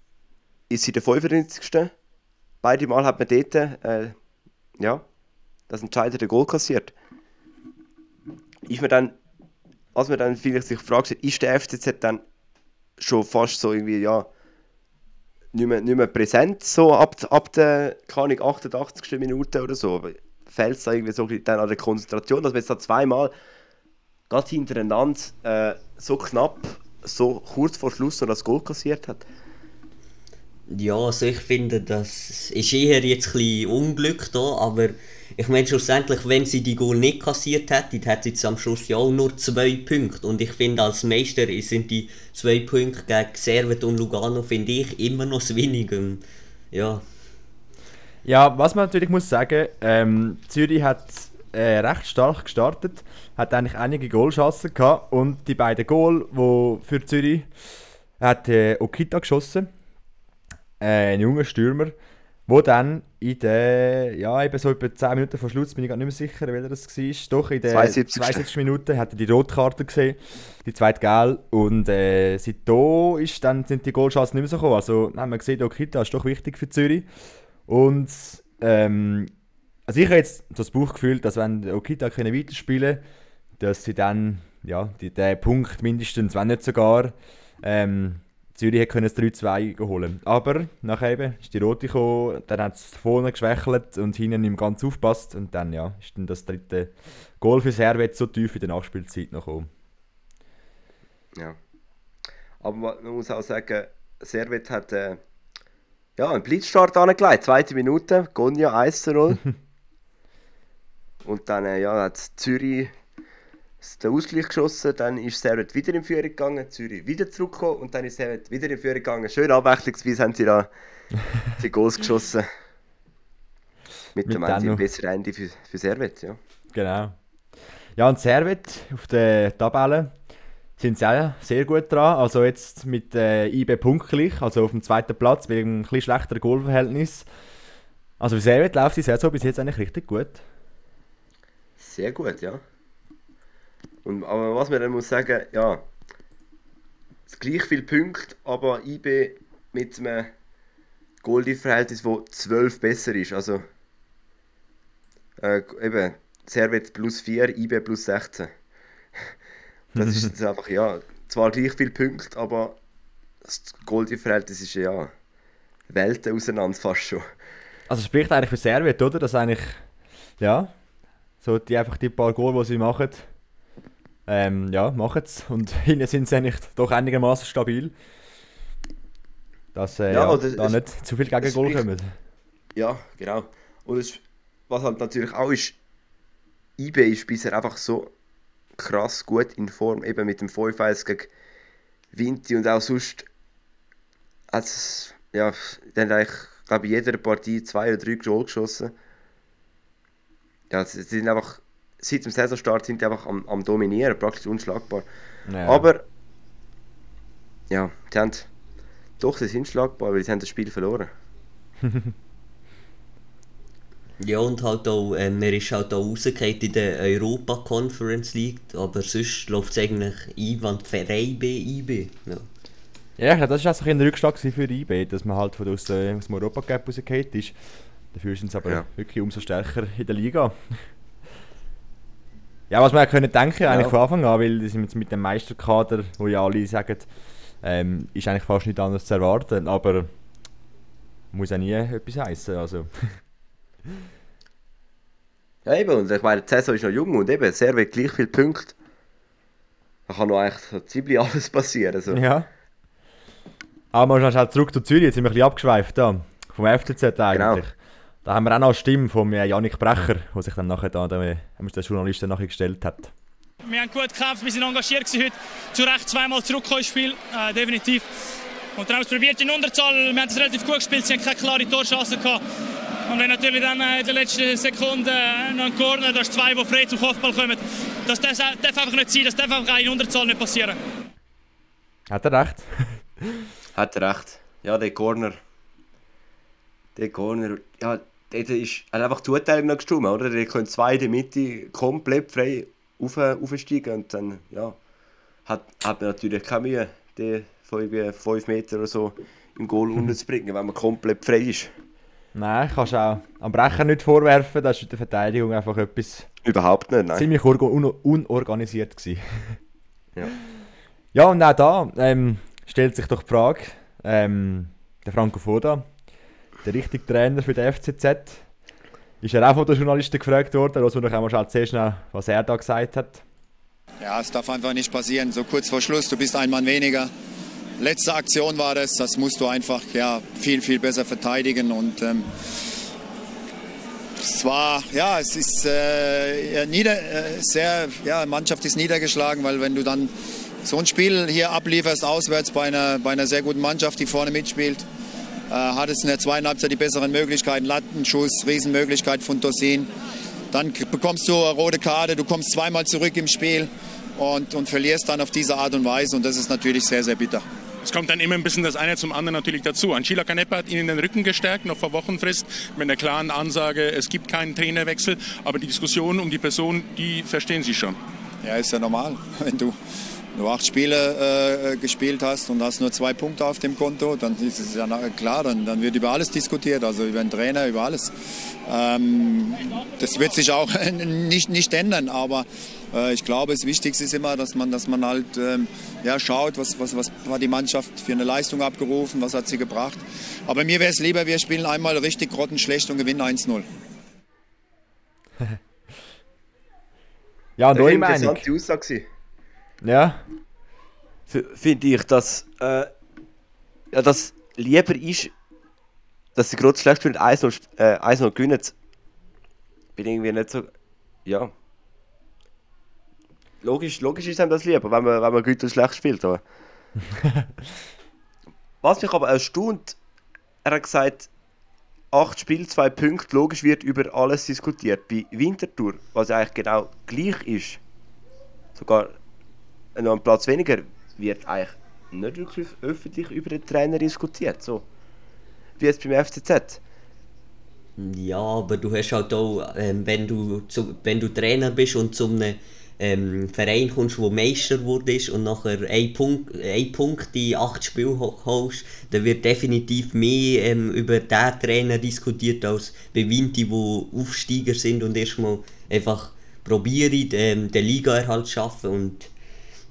ist sie der 95. Beide Mal hat man dort äh, ja, das entscheidende Goal kassiert. Ist man dann, als man dann vielleicht sich fragt, ist der FCZ dann schon fast so irgendwie, ja, nicht mehr, nicht mehr präsent, so ab, ab der, keine Ahnung, 88. Minute oder so. Fehlt es da irgendwie so dann an der Konzentration, dass man jetzt da zweimal gerade hintereinander äh, so knapp, so kurz vor Schluss noch das Goal kassiert hat. Ja, also ich finde, das ist eher jetzt ein Unglück da, aber ich meine schlussendlich, wenn sie die Goal nicht kassiert hätten, hätte sie jetzt am Schluss ja auch nur zwei Punkte. Und ich finde, als Meister sind die zwei Punkte gegen Servet und Lugano, finde ich, immer noch zu wenig. Ja, Ja, was man natürlich muss sagen, ähm, Zürich hat äh, recht stark gestartet, hat eigentlich einige Goalchancen gehabt und die beiden Goal, wo für Zürich hat äh, Okita geschossen, äh, ein junger Stürmer, wo dann in der, ja eben so etwa 10 Minuten vor Schluss, bin ich gar nicht mehr sicher, welcher das war, doch in der 72. 72. Minute hat er die Rotkarte gesehen, die zweite Gel und äh, seitdem ist dann sind die Goalchancen nicht mehr so gekommen, also haben wir gesehen, Okita ist doch wichtig für Zürich und ähm, Also ich habe jetzt das Bauchgefühl, dass wenn Okita können weiterspielen können, dass sie dann ja, die, den Punkt mindestens, wenn nicht sogar, ähm, Zürich hätte das 3-2 holen Aber nachher eben ist die Rote gekommen, dann hat es vorne geschwächelt und hinten nicht ganz aufgepasst und dann ja, ist dann das dritte Goal für Servet so tief in der Nachspielzeit noch gekommen. Ja. Aber man muss auch sagen, Servet hat äh, ja, einen Blitzstart angelegt, zweite Minute, Gonja 1 0. und dann äh, ja, hat Zürich den Ausgleich geschossen, dann ist Servet wieder in Führung gegangen, Zürich wieder zurückgekommen und dann ist Servet wieder in Führung gegangen. Schön abwechslungsweise haben sie da die Goals geschossen. Mit, Mit dem Ende besseren Ende für, für Servet, ja. Genau. Ja, und Servet auf der Tabelle sind sie auch sehr gut dran. Also jetzt mit äh, IB punktgleich, also auf dem zweiten Platz, wegen ein bisschen schlechteren Goalverhältnis. Also für Servet läuft die Saison bis jetzt eigentlich richtig gut. Sehr gut, ja. Und, aber was man dann muss sagen, ja, es gleich viele Punkte, aber IB mit einem Goldie-Verhältnis, das 12 besser ist. Also äh, eben, Servet plus 4, IB plus 16. Das ist jetzt einfach, ja, zwar gleich viele Punkte, aber das Goldie-Verhältnis ist ja Welten auseinander fast schon. Also spricht eigentlich für Servet, oder? Dass eigentlich, ja, so die einfach die paar Goal, die sie machen, ähm, ja, machen es. Und hinten sind sie eigentlich doch einigermaßen stabil. Dass äh, ja, ja, da es, nicht zu viel Gegengol kommen. Ja, genau. Und es, was halt natürlich auch ist, IB ist bisher einfach so krass gut in Form, eben mit dem 5-1 gegen Vinti und auch sonst hat es, ja, dann eigentlich, glaube ich, jeder Partie zwei oder drei Goal geschossen. Ja, sie sind einfach seit dem Saisonstart sind die einfach am, am Dominieren, praktisch unschlagbar. Ja. Aber ja, die haben doch, sie sind schlagbar, weil sie haben das Spiel verloren. ja, und halt auch, äh, man ist halt auch rausgefallen in der Europa Conference League, aber sonst läuft es eigentlich Einwand für IB, IB. Ja. Ja, das war auch ein Rückschlag für IB, dass man halt von aus, äh, aus dem Europa Cup rausgefallen ist. Dafür sind sie aber ja. wirklich umso stärker in der Liga. Ja, was man ja können denken, ja. eigentlich von Anfang an, weil das jetzt mit dem Meisterkader, wo ja alle sagen, ähm, ist eigentlich fast nicht anders zu erwarten, aber muss ja nie etwas heißen, also. ja eben, und ich meine, die Saison ist noch jung und eben, sehr wird gleich viele Punkte. Da kann noch eigentlich so ziemlich alles passieren. So. Ja. Aber mal schnell zurück zu Zürich, jetzt sind wir ein bisschen abgeschweift da. Vom FCZ eigentlich. Genau. Da haben wir auch noch eine Stimme von Janik Brecher, der sich dann nachher da, der, der Journalist nachher gestellt hat. Wir haben gut gekämpft, wir sind engagiert heute. Zu Recht zweimal zurückgekommen ins Spiel, äh, definitiv. Und dann haben wir es probiert in Unterzahl. Wir haben es relativ gut gespielt, sie haben keine klare Torchance gehabt. Und wenn natürlich dann äh, in der letzten Sekunde äh, noch ein Corner, da ist zwei, die frei zum Kopfball kommen, das darf, darf einfach nicht sein, das darf einfach in Unterzahl nicht passieren. Hat er recht? Hat er recht. Ja, der Corner. Der Corner, ja, dort ist einfach Zuteilung noch gestimmt, oder? Die können zwei in der Mitte komplett frei auf, aufsteigen und dann, ja, hat, hat man natürlich keine Mühe, die von 5 Meter oder so im Goal unterzubringen, wenn man komplett frei ist. Nein, kannst du auch am Brecher nicht vorwerfen, das ist der Verteidigung einfach etwas... Überhaupt nicht, nein. Ziemlich un unorganisiert gewesen. ja. Ja, und auch da ähm, stellt sich doch die Frage, ähm, der Franco Foda, der richtige Trainer für den FCZ. Ist er auch von den Journalisten gefragt worden, also noch einmal sehr schnell, was er da gesagt hat. Ja, es darf einfach nicht passieren, so kurz vor Schluss, du bist ein Mann weniger. Letzte Aktion war das, das musst du einfach ja, viel, viel besser verteidigen und ähm, es war, ja, es ist äh, nieder, äh, sehr, ja, Mannschaft ist niedergeschlagen, weil wenn du dann so ein Spiel hier ablieferst, auswärts bei einer, bei einer sehr guten Mannschaft, die vorne mitspielt, hat es in der zweiten Halbzeit die besseren Möglichkeiten. Lattenschuss, Riesenmöglichkeit von Tosin. Dann bekommst du eine rote Karte, du kommst zweimal zurück im Spiel und, und verlierst dann auf diese Art und Weise. Und das ist natürlich sehr, sehr bitter. Es kommt dann immer ein bisschen das eine zum anderen natürlich dazu. Anschila Canepa hat ihnen den Rücken gestärkt, noch vor Wochenfrist, mit der klaren Ansage, es gibt keinen Trainerwechsel. Aber die Diskussion um die Person, die verstehen Sie schon. Ja, ist ja normal. Wenn du du acht Spiele äh, gespielt hast und hast nur zwei Punkte auf dem Konto, dann ist es ja klar, dann, dann wird über alles diskutiert, also über den Trainer, über alles. Ähm, das wird sich auch nicht, nicht ändern, aber äh, ich glaube, das Wichtigste ist immer, dass man, dass man halt ähm, ja, schaut, was, was, was hat die Mannschaft für eine Leistung abgerufen, was hat sie gebracht. Aber mir wäre es lieber, wir spielen einmal richtig grottenschlecht und gewinnen 1-0. ja, und interessante Aussage. Ja. Finde ich, dass, äh, ja, dass lieber ist, dass sie gerade schlecht spielen 1-0 äh, 1 gewinnen. Bin irgendwie nicht so. Ja. Logisch, logisch ist einem das lieber, wenn man, wenn man gut und schlecht spielt. Aber. Was mich aber erstaunt, er hat gesagt, 8 Spiele, 2 Punkte, logisch wird über alles diskutiert. Bei Winterthur, was eigentlich genau gleich ist, sogar noch einen Platz weniger, wird eigentlich nicht wirklich öffentlich über den Trainer diskutiert. So. Wie jetzt beim FCZ. Ja, aber du hast halt auch, ähm, wenn, du zu, wenn du Trainer bist und zu einem ähm, Verein kommst, der Meister wurde und nachher einen Punkt, Punkt in acht Spielen holst, dann wird definitiv mehr ähm, über diesen Trainer diskutiert als bei Vinti, die Aufsteiger sind und erstmal einfach probieren, ähm, den Ligaerhalt zu schaffen. Und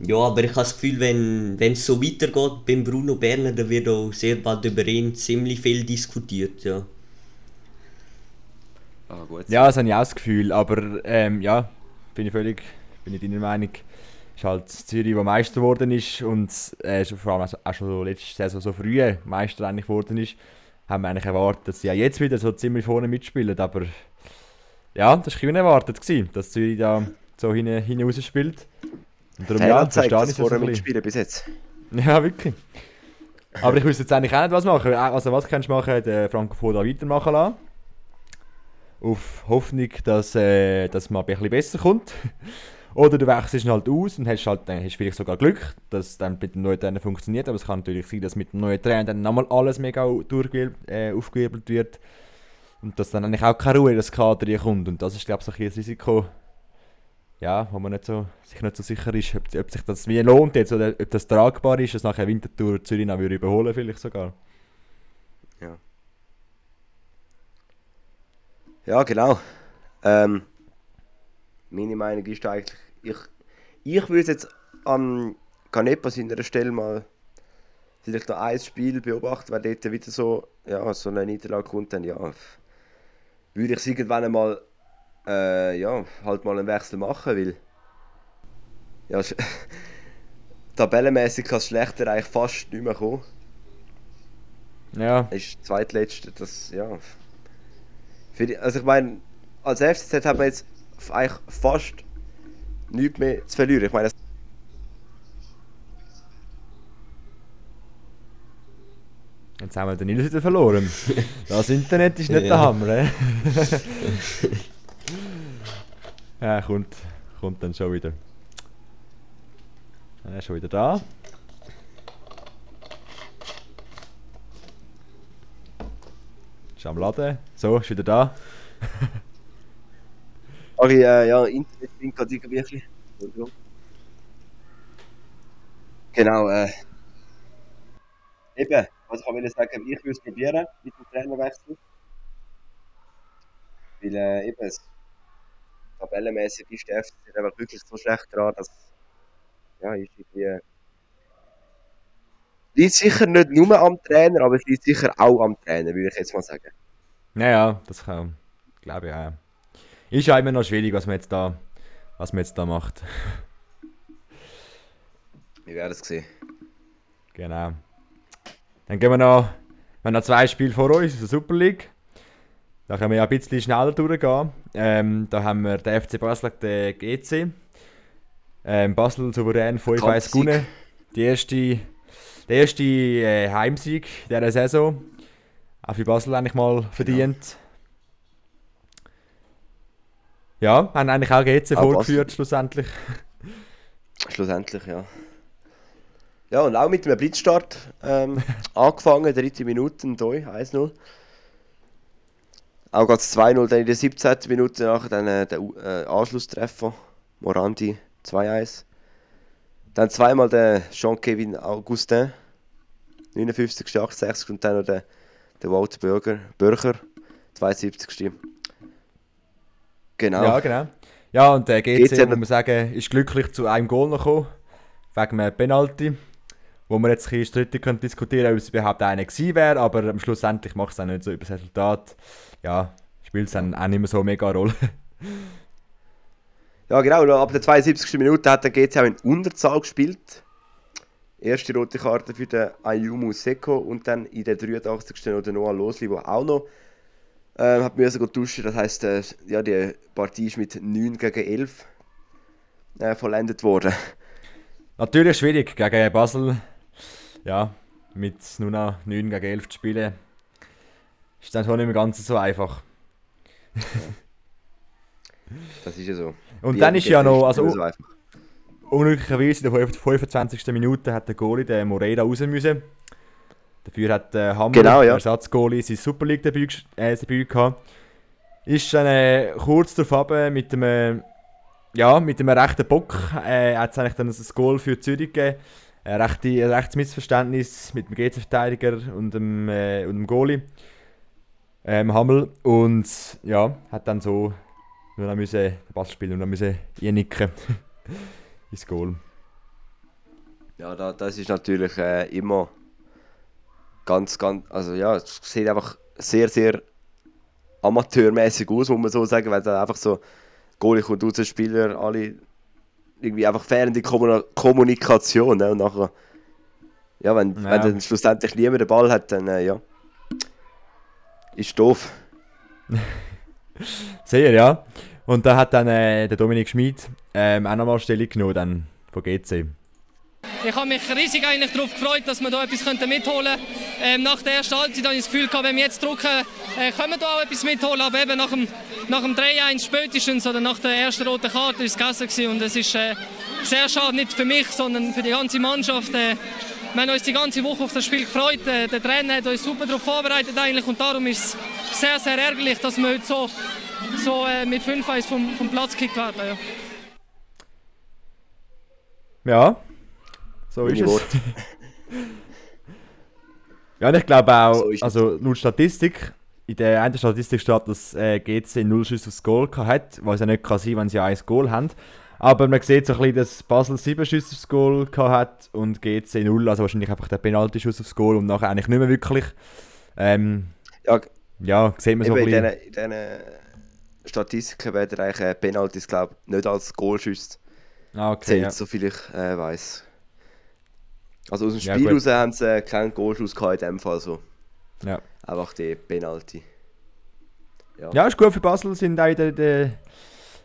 ja, aber ich habe das Gefühl, wenn, es so weitergeht beim Bruno Berner, dann wird auch sehr bald über ihn ziemlich viel diskutiert. Ja. Ah, gut. Ja, das habe ich auch das Gefühl, aber ähm, ja, bin ich völlig bin ich deiner Meinung. Ist halt Zürich, der Meister geworden ist und äh, vor allem auch schon letzte Saison so früh Meister eigentlich geworden ist, haben wir eigentlich erwartet, dass sie ja jetzt wieder so ziemlich vorne mitspielen, aber ja, das war unerwartet, gewesen, dass Zürich da so hin, hinaus spielt. Und darum, ja, verstehe ich vorne mitspielen bis jetzt. Ja, wirklich. Aber ich wüsste jetzt eigentlich auch nicht, was machen. Also was kannst du machen, den Franco da weitermachen lassen. Auf Hoffnung, dass, äh, dass man ein bisschen besser kommt. Oder du wechselst halt aus und hast halt, dann hast vielleicht sogar Glück, dass es dann mit dem neuen Trainer funktioniert. Aber es kann natürlich sein, dass mit dem neuen Trainer dann nochmal alles mega äh, aufgewirbelt wird. Und dass dann eigentlich auch keine Ruhe in das Kader kommt. Und das ist, glaube ich, so ein Risiko, ja, wo man nicht so, sich nicht so sicher ist, ob, ob sich das wie lohnt jetzt oder ob das tragbar ist, dass nachher Wintertour Zürich noch überholen vielleicht sogar. Ja. Ja, genau. Ähm, meine Meinung ist eigentlich, ich, ich würde jetzt am Canepa seiner Stelle mal vielleicht noch ein Spiel beobachten, weil dort wieder so, ja, so eine Niederlage kommt, dann ja, würde ich es irgendwann einmal, äh, ja, halt mal einen Wechsel machen, weil, ja, tabellenmäßig kann es schlechter eigentlich fast nicht mehr kommen. Ja. Ist zweitletzte, das, ja. Die, also ich meine, als FCZ hat man jetzt eigentlich fast nichts mehr zu verlieren. Ich meine, Jetzt haben wir den Nils wieder verloren. Das Internet ist nicht der Hammer. ja, kommt, kommt dann schon wieder. Er ist schon wieder da. Ist am Laden. So, ist wieder da. Sorry, äh, ja, Internet bin gerade irgendwie ein Genau, äh. Eben, was kann ich sagen, ich würde es probieren mit dem Trainerwechsel. Weil äh, eben, es, tabellenmäßig ist der FCZ einfach wirklich so schlecht dran, dass. Ja, ist irgendwie. Liegt sicher nicht nur am Trainer, aber es liegt sicher auch am Trainer, würde ich jetzt mal sagen. Naja, das kann, glaube ich auch. Ist ja immer noch schwierig, was man jetzt da, was man jetzt da macht. Wir werden es sehen. Genau. Dann gehen wir noch, wir haben noch zwei Spiele vor uns der Super League. Da können wir ja ein bisschen schneller durchgehen. Ähm, da haben wir den FC Basel den GC. Ähm, Basel souverän 5-1 gewonnen. Die erste, der erste äh, Heimsieg dieser Saison. Auch für Basel eigentlich mal verdient. Ja. Ja, haben eigentlich auch GC auch vorgeführt, schlussendlich. Schlussendlich, ja. Ja, und auch mit einem Blitzstart ähm, angefangen, dritte Minute, Doi, 1-0. Auch ganz 2-0 dann in der 17. Minute nachher dann äh, der äh, Anschlusstreffer, Morandi 2-1. Dann zweimal der Jean-Kevin Augustin, 59. 68. und dann noch der, der Walter Bürger, Bürger, 72. Genau. Ja, genau. Ja, und der GC, GC muss man sagen, ist glücklich zu einem Goal noch gekommen, wegen einem Penalty, wo man jetzt ein strittig diskutieren können, ob es überhaupt einer gewesen wäre, aber am Schlussendlich macht es dann nicht so über das Resultat. Ja, spielt es dann auch nicht mehr so mega Rolle. ja, genau, ab der 72. Minute hat der GC auch in Unterzahl gespielt. Erste rote Karte für den Ayumu Seko und dann in der 83. noch der Noah Losli, der auch noch ähm, hat müssen duschen. Das heisst, äh, ja, die Partie ist mit 9 gegen 11 äh, vollendet worden. Natürlich schwierig gegen Basel. Ja, mit nur noch 9 gegen 11 zu spielen, ist dann schon nicht mehr ganz so einfach. das ist ja so. Und Wie dann ist ja noch, also so unglücklicherweise in der 25. Minute hat der Goalie den Moreira raus müssen. Dafür hat äh, Hammer, genau, ja. Ersatzgoalie, sein Super League-Debüt äh, Debüt gehabt. Ist dann äh, kurz darauf mit einem, ja, mit einem rechten Bock äh, hat es eigentlich dann ein Goal für Zürich gegeben. Ein, rechtes Missverständnis mit dem GC-Verteidiger und dem, äh, und dem Goalie. Ähm, Hammel. Und ja, hat dann so nur noch müssen, den Pass spielen und dann müssen einnicken ins Goal. Ja, da, das ist natürlich äh, immer ganz, ganz, also ja, es sieht einfach sehr, sehr amateurmäßig aus, muss man so sagen, weil es einfach so Goalie kommt raus, Spieler, alle irgendwie einfach fehlende Kommunikation ne? und nachher, ja, wenn, ja. wenn dann schlussendlich niemand den Ball hat, dann äh, ja, ist doof. sehr, ja. Und da hat dann äh, der Dominik Schmid ähm, auch nochmal Stellung genommen dann von GC. Ich habe mich riesig eigentlich darauf gefreut, dass wir da etwas mitholen könnten. Ähm, nach der ersten Halbzeit habe ich das Gefühl, wenn wir jetzt drücken, äh, können wir da auch etwas mitholen. Aber eben nach dem, nach dem 3-1 spätestens oder nach der ersten roten Karte war es gegessen. Und es ist äh, sehr schade, nicht für mich, sondern für die ganze Mannschaft. Äh, wir haben uns die ganze Woche auf das Spiel gefreut. Äh, der Trainer hat uns super darauf vorbereitet eigentlich. Und darum ist es sehr, sehr ärgerlich, dass wir heute so, so äh, mit 5-1 vom, vom Platz gekickt werden. Ja. ja. So ist es. ja, und ich glaube auch, so also laut Statistik, in der einen Statistik steht, dass äh, GC 0 Schüsse aufs Goal hat, was ja nicht kann sein, wenn sie ein Goal haben. Aber man sieht so ein bisschen, dass Basel 7 Schüsse aufs Goal hat und GC 0, also wahrscheinlich einfach der Penalty-Schuss aufs Goal und nachher eigentlich nicht mehr wirklich. Ähm, ja, ja, sieht man so ein bisschen. In diesen Statistiken werden eigentlich Penalties, glaube ich, nicht als Goalschüsse ah, okay, zählt, ja. so viel ich äh, weiß. Also aus dem Spiel ja, raus haben sie äh, keinen Goalschuss gehabt in dem Fall so. Ja. Einfach die Penalty. Ja. ja, ist gut für Basel, sind auch in der, der,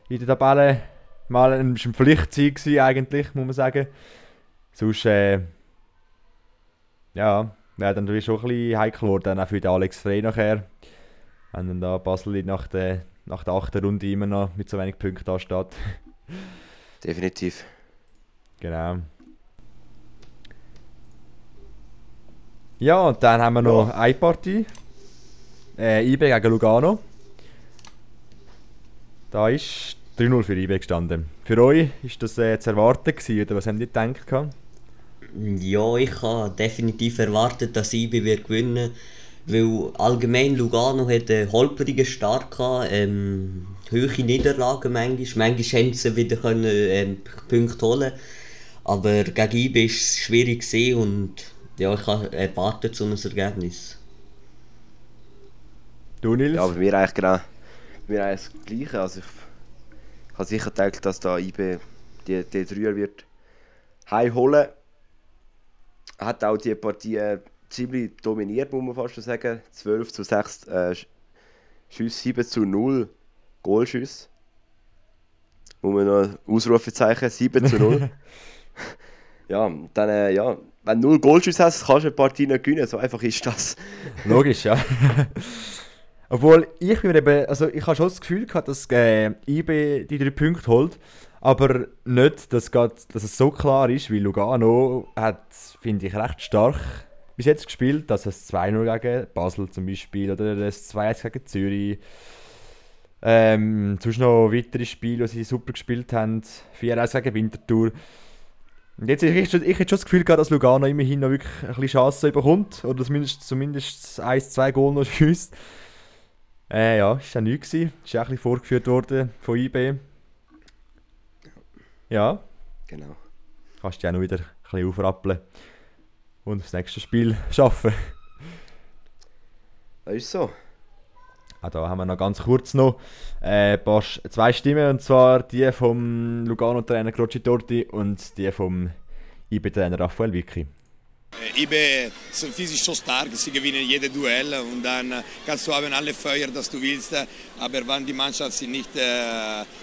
in der Tabelle mal ein, ein gewesen, eigentlich, muss man sagen. Sonst, äh, ja, wäre dann natürlich schon ein bisschen heikel geworden, auch für den Alex Frey nachher. Wenn dann da Basel nach der, nach der achten Runde immer noch mit so wenig Punkten da steht. Definitiv. Genau. Ja, und dann haben wir noch ja. eine Partie. Äh, IB gegen Lugano. Da ist 3-0 für IB gestanden. Für euch ist das äh, zu erwarten gewesen, oder was habt ihr gedacht? Ja, ich habe definitiv erwartet, dass IB wird gewinnen weil allgemein Lugano hat einen holprigen Start gehabt, ähm, hohe Niederlagen manchmal. Manchmal haben sie wieder können, ähm, Punkte holen aber gegen IB war es schwierig und ja, ich habe erwartet so ein Ergebnis. Du, Nils? Ja, bei mir eigentlich genau mir eigentlich das Gleiche. Also ich, ich habe sicher gedacht, dass da IB die, die Dreier wird heimholen. Hat auch die Partie äh, ziemlich dominiert, muss man fast schon sagen. 12 zu 6 äh, Schüsse, 7 zu 0 Goalschüsse. Muss man noch Ausrufezeichen, 7 zu 0. ja, dann, äh, ja, wenn du null Goalschüsse hast, kannst du eine Partie nicht gewinnen. So einfach ist das. Logisch, ja. Obwohl, ich bin eben, also ich habe schon das Gefühl gehabt, dass äh, IB die drei Punkte holt, aber nicht, dass, grad, dass es so klar ist, weil Lugano hat, finde ich, recht stark bis jetzt gespielt, dass es 2-0 gegen Basel zum Beispiel oder das 2-1 gegen Zürich. Ähm, sonst noch weitere Spiele, die sie super gespielt haben. 4-1 gegen Winterthur. Und jetzt, ich, ich, ich hätte schon das Gefühl gehabt, dass Lugano immerhin noch wirklich ein bisschen Chancen bekommt. Oder zumindest, zumindest 1, 2 Goal noch schießt. Äh, ja, ist ja nichts gewesen. Ist ja ein bisschen vorgeführt worden von IB. Ja. Genau. Kannst du ja noch wieder ein bisschen aufrappeln. Und das nächste Spiel schaffen. Das ist so. Auch da haben wir noch ganz kurz noch äh, paar, zwei Stimmen, und zwar die vom Lugano-Trainer Croci Torti und die vom IB-Trainer Raphael Vicky. IB sind physisch so stark, sie gewinnen jede Duell und dann kannst du haben alle Feuer, das du willst, aber wenn die Mannschaft sind nicht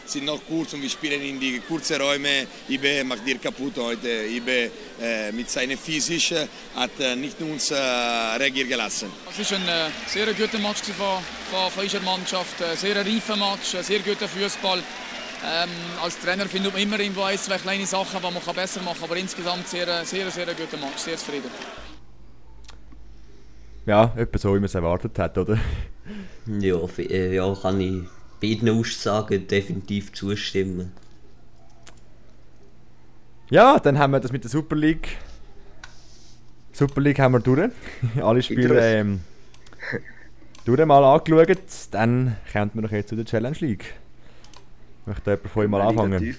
sind noch kurz und wir spielen in die kurzen Räume, IB macht dir kaputt heute. IB äh, mit seinem Physisch hat nicht uns reagieren gelassen. Es war ein äh, sehr guter Match von, von, unserer Mannschaft, ein sehr reifer Match, ein sehr guter Fußball. Ähm, als Trainer findet man immer irgendwo ein, zwei kleine Sachen, die man besser machen kann. Aber insgesamt sehr, sehr, sehr guter Match, sehr zufrieden. Ja, etwa so, wie man es erwartet hat, oder? Ja, äh, ja kann ich beiden Aussagen definitiv zustimmen. Ja, dann haben wir das mit der Super League. Super League haben wir durch. Alle Spiele ähm, durch mal angeschaut. Dann kommen wir noch jetzt zu der Challenge League. Möchte jemand von euch mal anfangen?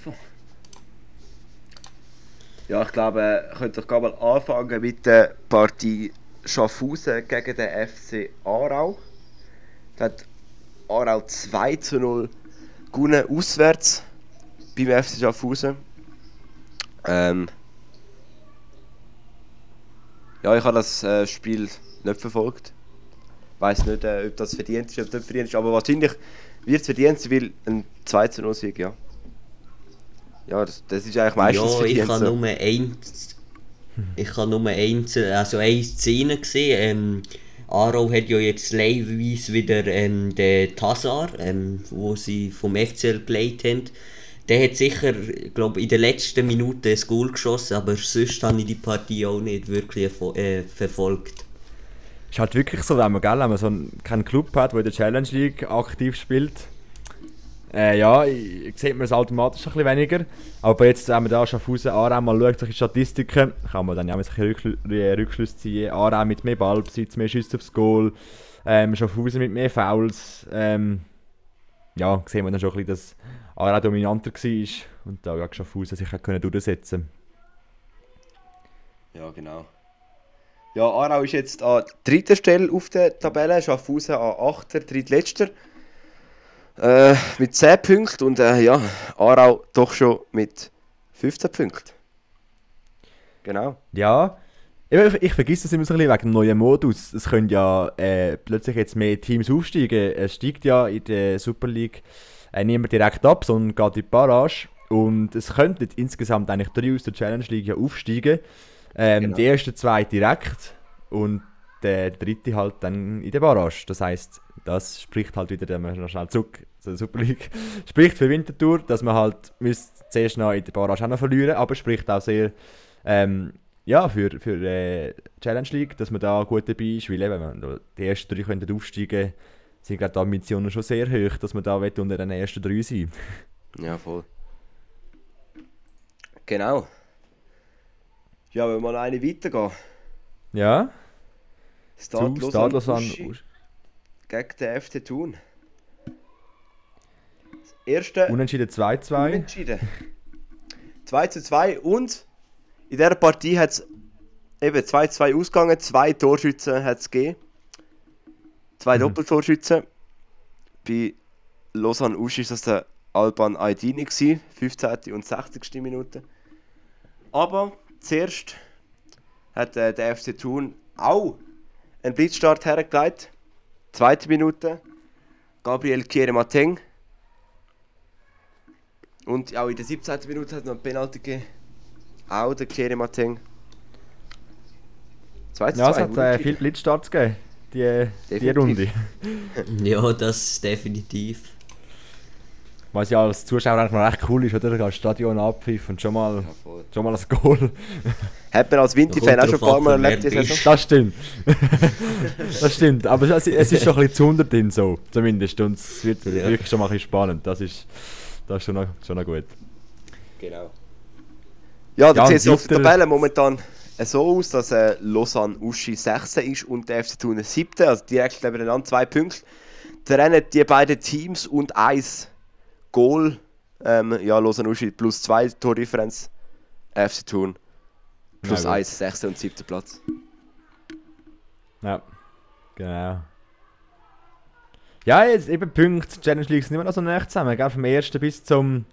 Ja, ich glaube, ich könnte doch mal anfangen mit der Partie Schaffhausen gegen den FC Aarau. Da hat Aarau 2 zu 0 gewonnen, auswärts beim FC Schaffhausen. Ähm ja, ich habe das äh, Spiel nicht verfolgt. Ich weiß nicht, äh, ob das verdient ist oder nicht verdient ist, aber wahrscheinlich wird es verdient, weil ein 2 zu 0 Sieg, ja. Ja, das, das ist eigentlich meistens ja, ich habe nur eins, ich habe nur eins, also eine Szene gesehen. Ähm, Aro hat ja jetzt liveweise wieder ähm, den Tassar, ähm, wo sie vom FCL geleitet haben. Der hat sicher, glaube in den letzten Minuten ein Goal geschossen, aber sonst habe ich die Partie auch nicht wirklich äh, verfolgt. Ist halt wirklich so, wenn man, gell, wenn man so einen, keinen Club hat, der in der Challenge League aktiv spielt, äh, ja, sieht man es automatisch ein bisschen weniger. Aber jetzt, wenn man da Schaffhausen Aarau mal schaut, solche Statistiken, kann man dann ja solche Rückschl Rückschlüsse ziehen. Aarau mit mehr Ballbesitz, mehr Schüsse aufs Goal, ähm, Schaffhausen mit mehr Fouls. Ähm, ja, sehen wir dann schon ein bisschen, dass Aarau dominanter war und da ja Schaffhausen sich auch durchsetzen Ja, genau. Ja, Aarau ist jetzt an dritter Stelle auf der Tabelle, Schaffhausen an achter, drittletzter. Äh, mit 10 Punkten und äh, ja, Aarau doch schon mit 15 Punkten. Genau. Ja, ich, ich vergesse das immer so ein bisschen wegen dem neuen Modus. Es können ja äh, plötzlich jetzt mehr Teams aufsteigen. Es steigt ja in der Super League äh, niemand direkt ab, sondern geht in die Barrage. Und es könnten insgesamt eigentlich drei aus der Challenge League ja aufsteigen. Ähm, genau. Die ersten zwei direkt und der dritte halt dann in der Barrage. Das heißt, das spricht halt wieder, wenn wir noch schnell zurück zur Super League, spricht für Winterthur, dass man halt müsste zuerst noch in der Barrage auch noch verlieren, aber spricht auch sehr ähm, ja, für, für äh, Challenge League, dass man da gut dabei ist, weil eben, wenn die ersten drei können aufsteigen sind gerade die Ambitionen schon sehr hoch, dass man da unter den ersten drei sein Ja, voll. Genau. Ja, wenn wir noch eine weitergehen. Ja. Stadlos, Stadlos an Uschi gegen den FC Thun. Das erste. Unentschieden 2-2. Unentschieden. 2 2 und in dieser Partie hat es eben 2-2 ausgegangen, zwei Torschützen hat es gegeben. Zwei mhm. Doppeltorschützen. Bei Lausanne Usch war das der Alban Aydini, 15. und 60. Minute. Aber zuerst hat äh, der FC Thun auch einen Blitzstart hergelegt. Zweite Minute. Gabriel Kiere Mateng. Und auch in der 17. Minute hat es noch ein Penalty gegeben. Auch der Kiere Mateng. Zweite ja, es hat äh, viel Blitzstarts gegeben, die, die Runde. ja, das definitiv. Was ja als Zuschauer eigentlich noch recht cool ist, oder? Das Stadion abpfiff und schon mal, ja, schon mal ein Goal. Hat man als Winti-Fan auch schon ein paar Mal erlebt. Das stimmt. das stimmt. Aber es, es ist schon ein bisschen zu 100 drin, so, zumindest. Und es wird ja. wirklich schon mal ein bisschen spannend. Das ist, das ist schon, noch, schon noch gut. Genau. Ja, da Ja, sieht es auf der Tabelle momentan so aus, dass äh, Lausanne Uschi 16 ist und der FC Thun 7. Also direkt nebeneinander zwei Punkte. Trennen die beiden Teams und eins Goal. Ähm, ja, Lausanne Uschi plus 2 Tordifferenz. FC Thun plus Ja, gut. 1, 6. und 7. Platz. Ja, genau. Ja, jetzt eben Punkte. Challenge League sind immer noch so nah zusammen. Gell? Vom ersten bis zum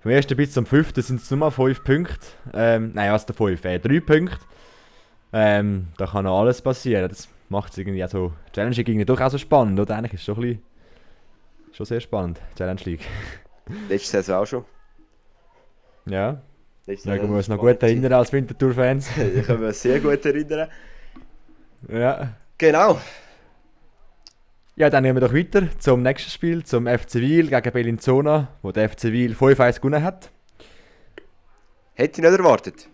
vom ersten bis zum fünften sind es nur mal 5 Punkte. Ähm, nein, was der 5? Äh, 3 Punkte. Ähm, da kann noch alles passieren. Das macht es irgendwie also Challenge League irgendwie doch auch so spannend, oder? Eigentlich ist es schon ein bisschen, schon sehr spannend, Challenge League. Letzte Saison auch schon. Ja. Letzte Da Saison können wir uns noch gut erinnern als Winterthur-Fans. Ich kann mich sehr gut erinnern. Ja. Genau. Ja, dann gehen wir doch weiter zum nächsten Spiel, zum FC Wiel gegen Bellinzona, wo der FC Wiel 5-1 gewonnen hat. Hätte ich nicht erwartet.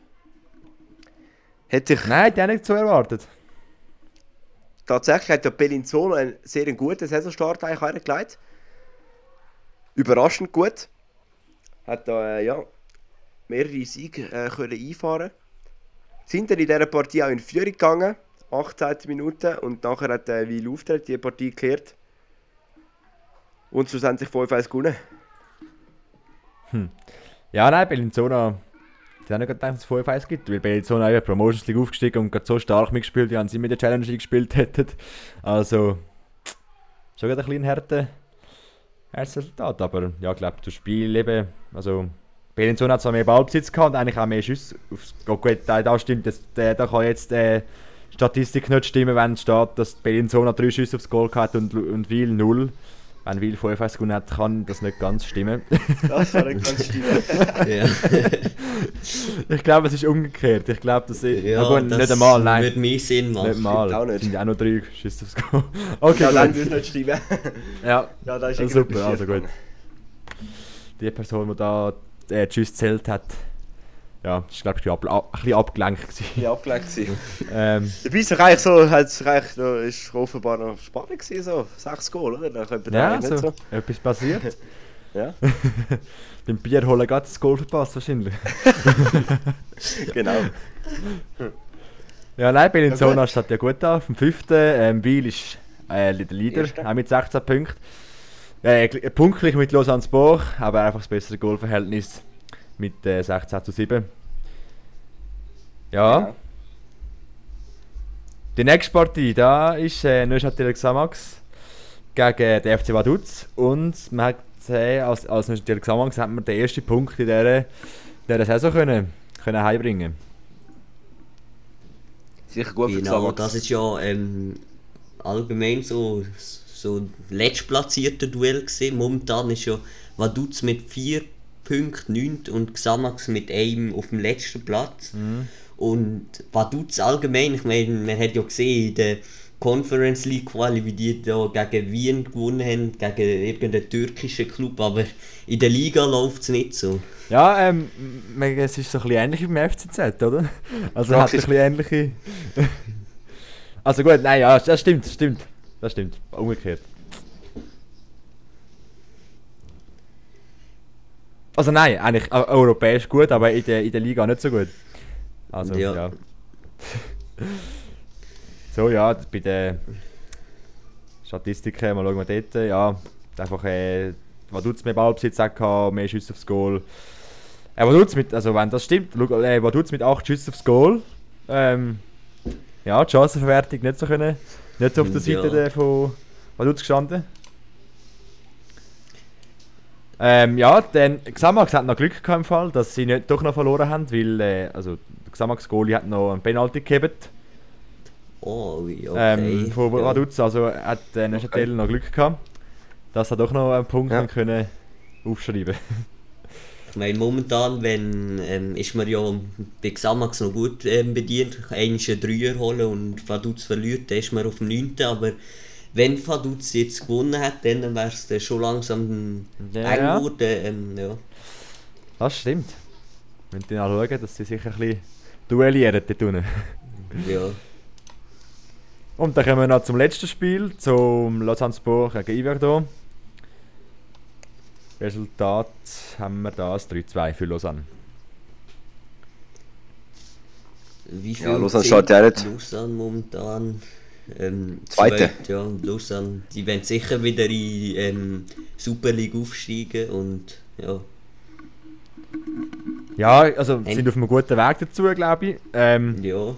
Hätte ich... Nein, die haben nicht so erwartet. Tatsächlich hat der Bellinzona einen sehr guten Saisonstart eigentlich hergelegt. Überraschend gut. Hat da äh, ja, mehrere Siege äh, können einfahren Sind dann in dieser Partie auch in Führung gegangen, 18. Minute, und nachher hat äh, Wil Auftritt die Partie geklärt. Und schlussendlich 5-1 gewonnen. Hm. Ja, nein, Bellinzona, die haben nicht gedacht, dass es 5-1 gibt, weil Bellinzona eben Promotions League aufgestiegen und gerade so stark mitgespielt, haben sie mit der Challenge League gespielt hätten. Also, schon wieder ein bisschen härter Resultat, aber ja, ich glaube, das Spiel eben, also Bellinzona hat zwar mehr Ballbesitz gehabt und eigentlich auch mehr Schüsse aufs oh, gut, da, da stimmt, das, da, da kann jetzt äh, Statistik nicht stimmen, wenn es steht, dass Bellinzona drei Schüsse aufs Goal gehabt und, und Wiel null. Wenn Wiel 5 gewonnen hat, kann das nicht ganz stimmen. Das kann nicht ganz stimmen. Ja. ich glaube, es ist umgekehrt. Ich glaube, das ist. Ja, gut, das nicht einmal, nein. würde mehr Sinn machen. Nicht mal. Auch nicht. Sind ja auch noch drei Schüsse aufs Goal. Okay, ja, gut. würde nicht stimmen. Ja, ja da ist also super, also gut. Die Person, die da äh, die Schüsse zählt hat, ja, ist glaube ich ab, ein bisschen abgelenkt gewesen. Ja, abgelenkt gewesen. ähm, Dabei ist es eigentlich so, hat es eigentlich noch, ist offenbar noch spannend gewesen, so. Sechs Goal, oder? Dann könnte ja, eigentlich so, so. etwas passiert. Ja. Beim Bier holen gerade das Goal verpasst wahrscheinlich. genau. Ja, nein, Bellinzona Ja, steht ja gut auf. Am 5. Ähm, Wiel ist äh, der Leader, auch mit 16 Punkten. Äh, gl- punktgleich mit Lausanne Sport, aber einfach das bessere Goalverhältnis mit äh, 16 zu 7. Ja. Ja. Die nächste Partie, da ist äh, Neuchâtel Xamax gegen den FC Vaduz. Und man hat gesehen, als, als Neuchâtel Xamax hat man den ersten Punkt in dieser, dieser Saison können, können heimbringen Sicher gut für Genau, Xamax. das ist ja ähm, allgemein so, so ein letztplatzierter Duell gewesen. Momentan ist ja Vaduz mit 4 Punkten 9 und Xamax mit einem auf dem letzten Platz. Und Vaduz allgemein, ich meine, man hat ja gesehen in der Conference League Quali, wie die da gegen Wien gewonnen haben, gegen irgendeinen türkischen Club, aber in der Liga läuft es nicht so. Ja, ähm, es ist so ein bisschen ähnlich wie beim FCZ, oder? Also hat ein bisschen ähnliche. also gut, nein, ja, das stimmt, das stimmt. Das stimmt. Umgekehrt. Also nein, eigentlich äh, europäisch gut, aber in der, in der Liga nicht so gut. Also ja. Ja. so ja, bei den Statistiken, mal schauen wir dort. Ja, einfach äh, Vaduz mehr Ballbesitz auch mehr Schüsse aufs Goal. Äh, Vaduz mit, also wenn das stimmt, schau, äh, Vaduz mit 8 Schüssen aufs Goal. Ähm, ja, die Chancenverwertung nicht so können, nicht so auf der Ja. Seite der von Vaduz gestanden. Ähm, ja, dann Xamax hat noch Glück gehabt im Fall, dass sie nicht, doch noch verloren haben, weil äh, also, der Xamax Goalie hat noch einen Penalty gegeben Oh, okay. ähm, von ja. Vaduz, also hat äh, Neuchâtel noch Glück gehabt, dass er doch noch einen Punkt Ja. können aufschreiben Ich meine, momentan wenn, ähm, ist man ja bei Xamax noch gut ähm, bedient. Einmal einen Dreier holen und Vaduz verliert, dann ist man auf dem 9. Aber wenn Vaduz jetzt gewonnen hat, dann wäre es schon langsam Ja, eng ja. geworden. Ähm, ja. Das stimmt. Wenn die schauen, dass sie sich ein bisschen duellieren dort unten. ja. Und dann kommen wir noch zum letzten Spiel, zum Lausanne Sport gegen Yverdon. Resultat haben wir da als 3-2 für Lausanne. Wie viel Ja, Lausanne steht ja nicht. Lausanne momentan. Ähm, Zweite. zweit, ja, und Lausanne, die werden sicher wieder in ähm, Super League aufsteigen und ja. Ja, also sind auf einem guten Weg dazu, glaube ich. Ähm, ja.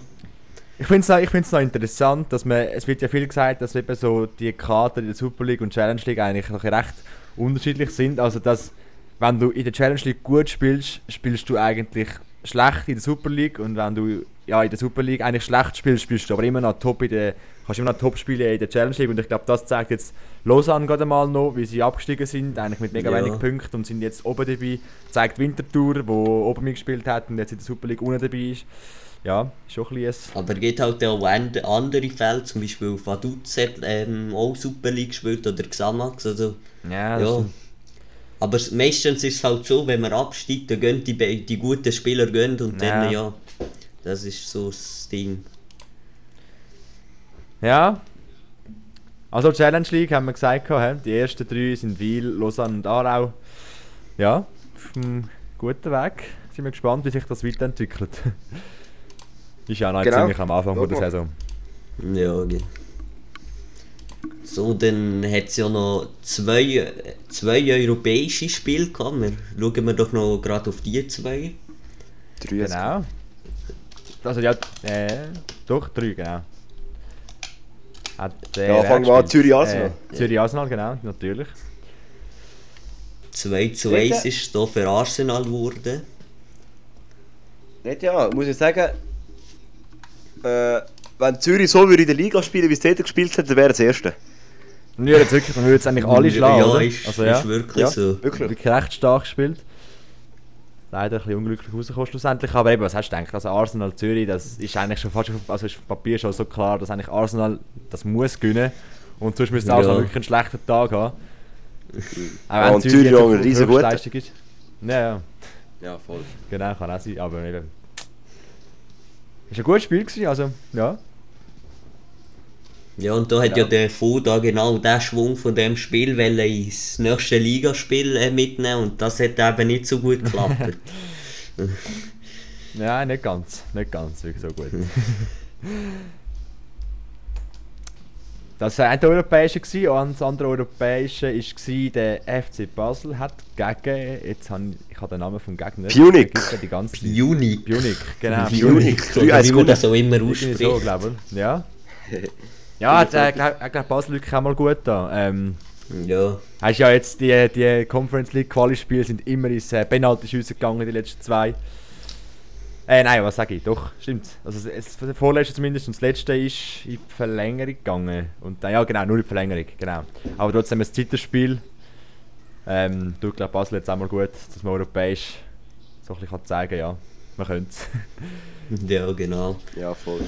Ich finde es noch, ich find's noch interessant, dass man, es wird ja viel gesagt, dass eben so die Kader in der Super League und Challenge League eigentlich noch recht unterschiedlich sind. Also dass, wenn du in der Challenge League gut spielst, spielst du eigentlich schlecht in der Super League und wenn du ja, in der Super League eigentlich schlecht spielst, spielst du aber immer noch top in der, kannst immer noch top spielen in der Challenge League und ich glaube, das zeigt jetzt Lausanne gerade mal noch, wie sie abgestiegen sind, eigentlich mit mega Ja. wenig Punkten und sind jetzt oben dabei. Zeigt Winterthur, wo oben mitgespielt hat und jetzt in der Super League unten dabei ist. Ja, ist schon ein bisschen Aber es gibt halt auch and- andere Fälle, zum Beispiel Vaduz hat ähm, auch Super League gespielt oder Xamax. Also, Ja, ja. Aber meistens ist es halt so, wenn man absteigt, dann gehen die, die guten Spieler gehen und dann Ja. ja, das ist so das Ding. Ja. Also Challenge League haben wir gesagt, hä? die ersten drei sind Wiel, Lausanne und Aarau. Ja, auf einem guten Weg. Sind wir gespannt, wie sich das weiterentwickelt. Ist ja noch Genau. ziemlich am Anfang der Saison. Ja, okay. So, dann hat es ja noch zwei, zwei europäische Spiele gehabt. Wir, schauen wir doch noch gerade auf die zwei. Genau. Also ja, äh, doch, drei, genau. Hat, äh, Ja, fangen wir an, gespielt? Zürich Arsenal. Äh, Zürich Arsenal, genau, natürlich. 2 zu Dritte. 1 ist es hier für Arsenal geworden. Nicht ja, muss ich sagen, äh, wenn Zürich so würde in der Liga spielen, wie es dort gespielt hat, dann wäre es das Erste. Ja, jetzt wirklich, man würde jetzt eigentlich alle Ja, schlagen, ja, oder? ist- also, ist wirklich ja, so. Wirklich. wirklich recht stark gespielt. Leider ein bisschen unglücklich rausgekommen schlussendlich, aber eben, was hast du gedacht? Also Arsenal Zürich, das ist eigentlich schon fast, auf- also ist auf Papier schon so klar, dass eigentlich Arsenal das muss gewinnen und sonst müsste Ja. Arsenal wirklich einen schlechten Tag haben. Ja, und Zürich auch auf ein riesen Höchstleistung ist. Ja, ja. Ja, voll. Genau, kann auch sein, aber eben. Ist ein gutes Spiel gewesen, also, ja. Ja, und da hat Ja. ja der Foda genau den Schwung von dem Spiel wollen ins nächste Ligaspiel äh, mitnehmen und das hat eben nicht so gut geklappt. Ja, nicht ganz, nicht ganz, wirklich so gut. Das war eine europäische und das andere europäische war der FC Basel hat gegen, jetzt habe ich, ich habe den Namen vom Gegner. Punic. Die ganze. Punic. Punic, genau. Punic, wie man das auch immer Irgendwie ausspricht. So, glaube ich. Ja. Ja, der, glaub, ich glaube Basel wirklich auch mal gut da. Ähm, ja. Hast ja jetzt die, die Conference League Quali-Spiele sind immer ins äh, Penalty-Schüsse gegangen, die letzten zwei. Äh, nein, was sage ich? Doch, stimmt. Also das, das vorletzte zumindest und das letzte ist in die Verlängerung gegangen. Und dann, ja genau, nur in die Verlängerung, genau. Aber trotzdem ein zweites Spiel. Ähm, tut glaube Basel jetzt auch mal gut, dass man europäisch so ein bisschen kann zeigen ja, man könnte es. Ja, genau. Ja, voll.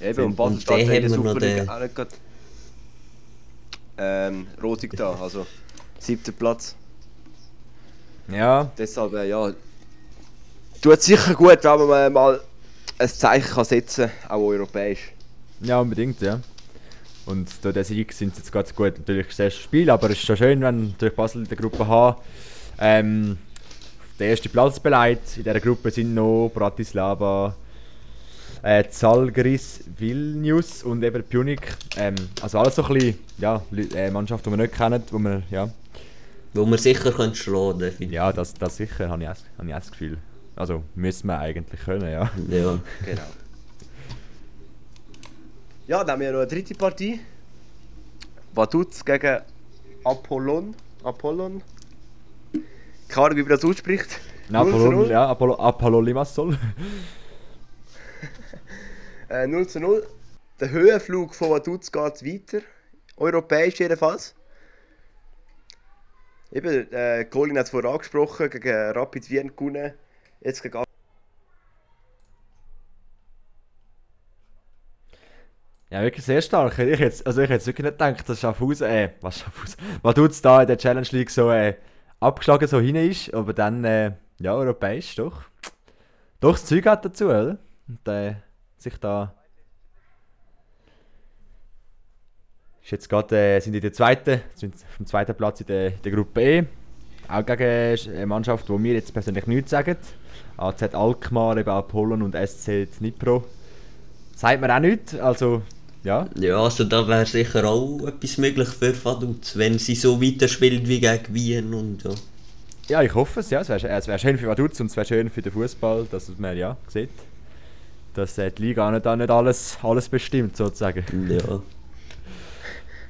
Eben, Und Basel steht in der haben wir noch Super League den- auch nicht gerade ähm, rotig da, also siebter Platz. Ja. Deshalb, äh, ja, tut sicher gut, wenn man mal ein Zeichen kann setzen kann, auch europäisch. Ja, unbedingt, ja. Und durch den Sieg sind jetzt ganz gut natürlich das erste Spiel, aber es ist schon schön, wenn durch Basel in der Gruppe H ähm, der erste Platz beleidigt. In dieser Gruppe sind noch Bratislava, äh, Zalgiris, Vilnius und eben Punic. Ähm, also alles so ein bisschen, ja, äh, Mannschaften, die wir nicht kennen, wo wir, ja. Wo wir sicher können schlagen definitiv. Ja, das, das sicher, habe ich, auch- habe ich auch das Gefühl. Also müssen wir eigentlich können, ja. Ja. Genau. Ja, dann haben wir noch eine dritte Partie. Vaduz gegen Apollon. Apollon. Keine Ahnung, wie man das ausspricht. Na, 0 zu Apollo, 0. ja, Apollo, Apollo Limassol. Äh, 0 zu 0. Der Höhenflug von Vaduz geht weiter. Europäisch jedenfalls. Eben, äh, Colin hat es vorher angesprochen, gegen Rapid Wien gewonnen. Jetzt gegen Ja, wirklich sehr stark. Ich jetzt, also ich hätte wirklich nicht gedacht, dass Schaffhausen, äh, was Schaffhausen, was tut's da in der Challenge League so äh, abgeschlagen so hinein ist, aber dann, äh, ja, europäisch doch. Doch, das Zeug hat dazu, oder? Und äh, sich da. Ist jetzt gerade, äh, sind in der zweiten, sind auf dem zweiten Platz in der, in der Gruppe E. auch gegen eine Mannschaft, die mir jetzt persönlich nichts sagen. AZ Alkmaar, eben Apollon und SC Dnipro. Sagt mir auch nichts, also ja. Ja, also da wäre sicher auch etwas möglich für Vaduz, wenn sie so weiterspielt wie gegen Wien und ja. Ja, ich hoffe es, ja. Es wäre wär schön für Vaduz und es wäre schön für den Fußball, dass man ja sieht, dass äh, die Liga nicht, nicht alles, alles bestimmt, sozusagen. Ja.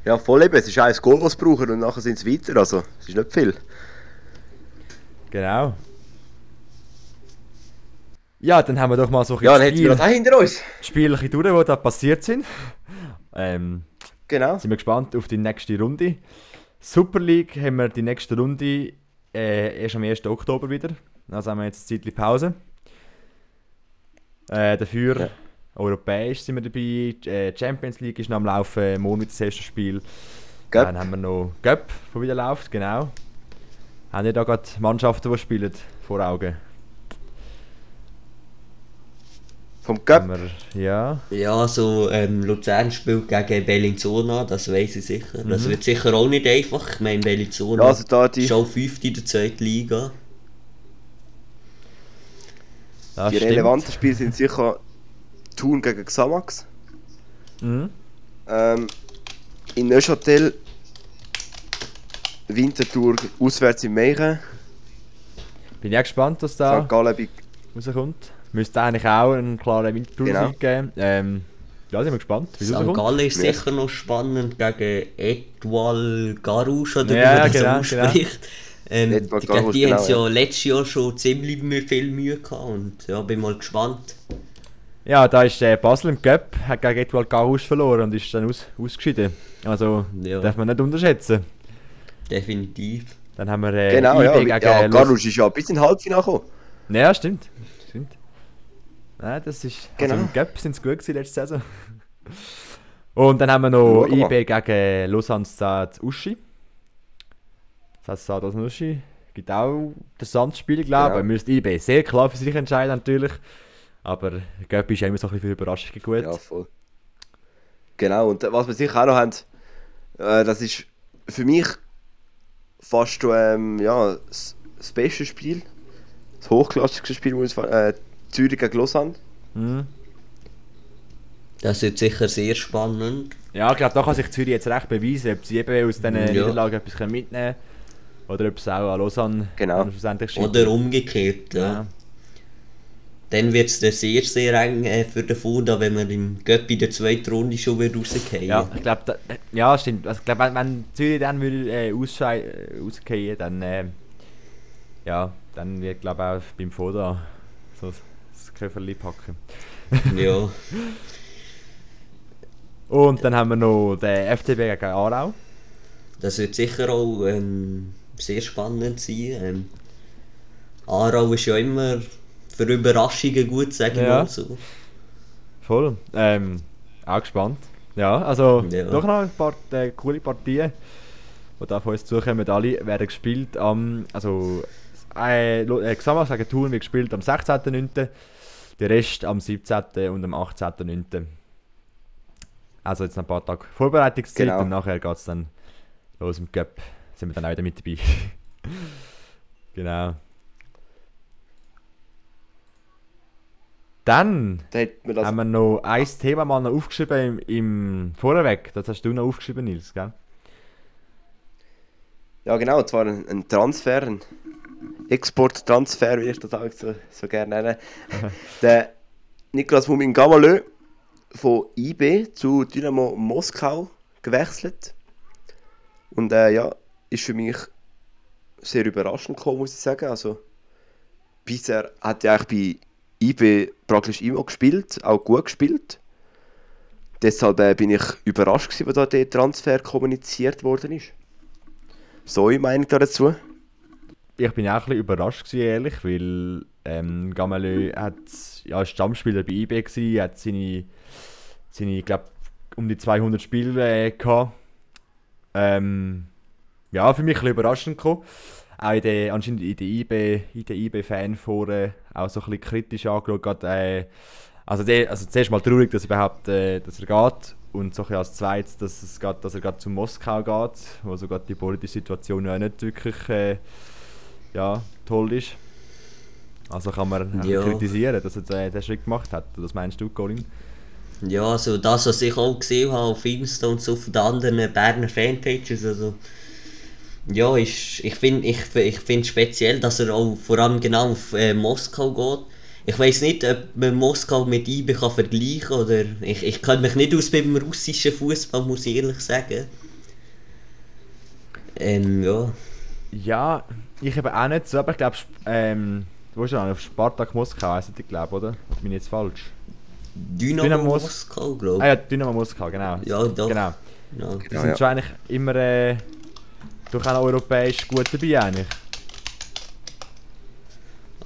Ja, voll eben. Es ist ein Goal, was sie brauchen und nachher sind sie weiter. Also, es ist nicht viel. Genau. Ja, dann haben wir doch mal so ein Ja, dann hätten wir das hinter uns. Spiele durch, die da passiert sind. Ähm, genau. Sind wir gespannt auf die nächste Runde. Super League haben wir die nächste Runde äh, erst am 1. Oktober wieder. Also haben wir jetzt eine Zeit Pause. Äh, dafür ja. europäisch sind wir dabei. Äh, Champions League ist noch am Laufen, morgen das erste Spiel. Göpp. Dann haben wir noch Göpp, der wieder läuft, genau. Haben ihr da gerade Mannschaften, die spielen, vor Augen? Vom Cup? Ja. Ja, so ähm, Luzern spielt gegen Bellinzona, das weiß ich sicher. Mhm. Das wird sicher auch nicht einfach. Ich meine, Bellinzona ja, also da die... ist auch fünfte in der zweiten Liga. Das die stimmt. relevanten Spiele sind sicher Thun gegen Xamax. Mhm. Ähm, in Neuchâtel Winterthur auswärts in Meichen. Bin ja gespannt, was da rauskommt. Müsste eigentlich auch einen klaren Wintertour genau. geben. Ähm, ja, sind wir gespannt. Wie St. Gallen ist ja. sicher noch spannend gegen Etwal Garouche oder ja, wie man genau, das genau. Ähm, die, die, die genau, haben ja, ja letztes Jahr schon ziemlich viel Mühe gehabt und ja, bin mal gespannt. Ja, da ist äh, Basel im Cup, hat gegen Etwal Garouche verloren und ist dann aus, ausgeschieden. Also ja. darf man nicht unterschätzen. Definitiv. Dann haben wir äh, Genau, ja, gegen ja Garouche ist ja bis in Halbfinale gekommen. Ja, stimmt. Nein, das ist. Genau. Also im Gap sind es gut gewesen letzte Saison. Und dann haben wir noch IB gegen Lausanne Uschi. Das heißt Stade Uschi. Gibt auch das Spiel, glaube ich. Genau. Müsste IB sehr klar für sich entscheiden, natürlich. Aber Göpp ist immer so ein bisschen für Überraschungen gut. Ja, voll. Genau, und was wir sicher auch noch haben, äh, das ist für mich fast ähm, ja, das, das beste Spiel. Das hochklassigste Spiel, muss ich äh, Zürich gegen Lausanne. Mhm. Das wird sicher sehr spannend. Ja, ich glaube, da kann sich Zürich jetzt recht beweisen, ob sie eben aus diesen ja. Niederlagen etwas mitnehmen können. Oder ob es auch an Lausanne genau. schlussendlich Oder umgekehrt, ja. ja. Dann wird es sehr, sehr eng äh, für den Funda, wenn man im Göpp in der zweiten Runde schon wieder rausgehen Ja, ich glaube, ja, stimmt. Also, ich glaube, wenn, wenn Zürich dann würde, äh, rausgehen dann, äh, ja, dann wird, glaube ich, auch beim Foda so Köfferli packen. ja. Und dann haben wir noch den FCB gegen Aarau. Das wird sicher auch ähm, sehr spannend sein. Ähm, Aarau ist ja immer für Überraschungen gut, sagen wir ja. mal so. Voll. Ähm, auch gespannt. Ja, also ja. doch noch ein paar äh, coole Partien, die da von uns zukommen. Alle werden gespielt am, also äh, äh, Xamax gegen Thun wird gespielt am 16.09. Der Rest am 17. und am 18.09. Also jetzt noch ein paar Tage Vorbereitungszeit genau. und nachher geht es dann los im Cup. Sind wir dann auch wieder mit dabei. genau. Dann da haben wir noch ein Thema mal noch aufgeschrieben im, im Vorweg. Das hast du noch aufgeschrieben, Nils, gell? Ja, genau. Und zwar ein, ein Transfer, ein Exporttransfer, wie ich das auch so, so gerne nenne. der Niklas Mumin Gamalö von IB zu Dynamo Moskau gewechselt. Und äh, ja, ist für mich sehr überraschend gekommen, muss ich sagen. Also, bisher hat er eigentlich bei IB praktisch immer gespielt, auch gut gespielt. Deshalb äh, bin ich überrascht, gewesen, da der Transfer kommuniziert worden ist. So, ich meine dazu ich bin auch ein überrascht, gewesen, ehrlich, weil ähm, Gamalö hat, ja, Stammspieler bei IB gewesen, hat seine, seine glaube um die 200 Spiele äh, gehabt. Ähm, ja, für mich ein bisschen überraschend gekommen. Auch in der, anscheinend in der IB, in der IB-Fanforen auch so ein bisschen kritisch angeschaut. Grad, äh, also, der, also zuerst mal traurig, dass, überhaupt, äh, dass er geht und so als zweites, dass, es grad, dass er gerade zu Moskau geht, wo so die politische Situation ja nicht wirklich äh, ja, toll ist. Also kann man Ja. kritisieren, dass er den, den Schritt gemacht hat. Was meinst du, Colin? Ja, also das, was ich auch gesehen habe auf Insta und so von den anderen Berner Fanpages, also ja, ist, ich finde ich, ich find speziell, dass er auch vor allem genau auf äh, Moskau geht. Ich weiß nicht, ob man Moskau mit IBE kann vergleichen kann oder ich, ich kenne mich nicht aus beim russischen Fußball, muss ich ehrlich sagen. Ähm, ja. Ja, ich eben auch nicht so, aber ich glaube, ähm, wo ist er? Auf Spartak Moskau heisst ich glaube, oder? Oder bin ich jetzt falsch? Dynamo, Moskau, glaube ich. Ah ja, Dynamo Moskau, genau. Ja, doch. Genau. Ja. Die sind ja. schon eigentlich immer äh, doch auch europäisch gut dabei eigentlich.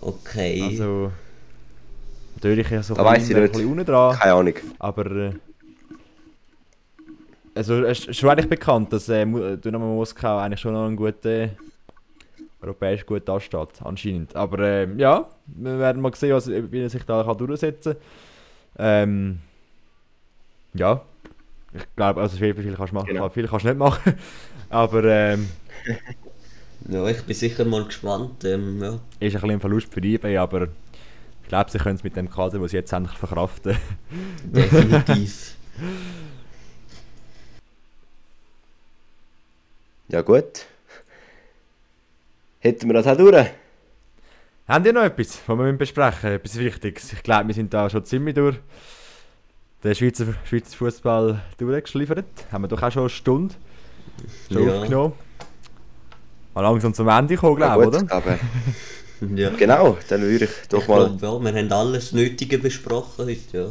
Okay. Also, natürlich ja so Da ein bisschen, bisschen unten dran. Keine Ahnung. Aber äh, also es ist schon eigentlich bekannt, dass äh, Mu- Dynamo Moskau eigentlich schon noch ein guter europäisch gut ansteht, anscheinend. Aber ähm, ja, wir werden mal sehen, was, wie er sich da kann durchsetzen kann. Ähm, ja, ich glaube, also viel, viel kannst du machen, Genau. viel kannst du nicht machen. Aber ähm, Ja, ich bin sicher mal gespannt. Ähm, ja. ist ein bisschen ein Verlust für die eBay, aber ich glaube, sie können es mit dem Kader, den sie jetzt endlich verkraften. Definitiv. Ja gut. Hätten wir das auch durch? Haben ihr noch etwas, was wir besprechen müssen? Etwas Wichtiges? Ich glaube, wir sind da schon ziemlich durch den Schweizer, Schweizer Fußball durchgeschliffert. Haben wir doch auch schon eine Stunde schon Ja. aufgenommen. Mal langsam zum Ende kommen, Ja, glaube ich, gut, oder? aber- Ja. Genau, dann würde ich doch ich mal. Glaub, ja, wir haben alles Nötige besprochen heute, ja.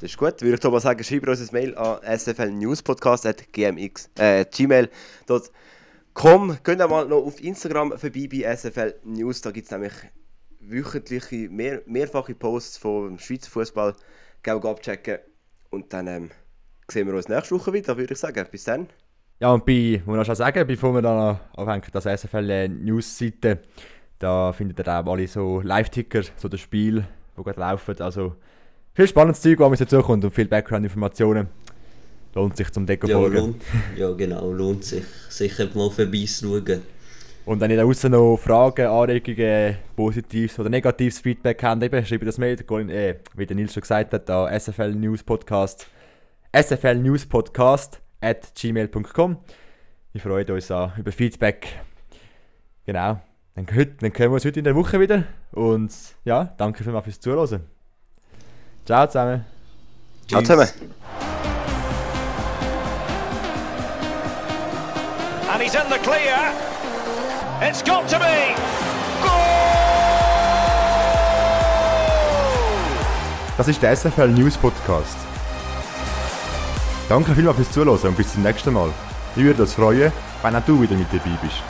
Das ist gut. Würde ich doch mal sagen, schreibt uns ein Mail an sflnewspodcast.gmx, äh, gmail.com. Könnt ihr mal noch auf Instagram vorbei bei SFL News. Da gibt es nämlich wöchentliche, mehr, mehrfache Posts vom Schweizer Fußball. Gerne abchecken. Und dann ähm, sehen wir uns nächste Woche wieder, würde ich sagen. Bis dann. Ja, und bei, muss ich auch sagen, bevor wir dann aufhängen, das SFL äh, News-Seite, da findet ihr auch alle so Live-Ticker, so das Spiel, wo gerade laufen. Also viel spannendes Zeug, was uns dazukommt und viel Background-Informationen. Lohnt sich zum Deko Ja, folgen. lohnt, ja, genau, lohnt sich. Sicher mal vorbeischauen. Und wenn ihr da draußen noch Fragen, Anregungen, positives oder negatives Feedback habt, eben, schreibt das Mail, äh, wie der Nils schon gesagt hat, an SFL News Podcast, SFL News Podcast at gmail.com. Wir freuen uns auch über Feedback. Genau. Dann, heute, dann können wir uns heute in der Woche wieder. Und ja, danke vielmals fürs Zuhören. Ciao zusammen. Ciao zusammen. And he's in the clear. It's got to be. Das ist der SFL News Podcast. Danke vielmals fürs Zuhören und bis zum nächsten Mal. Ich würde uns freuen, wenn auch du wieder mit dabei bist.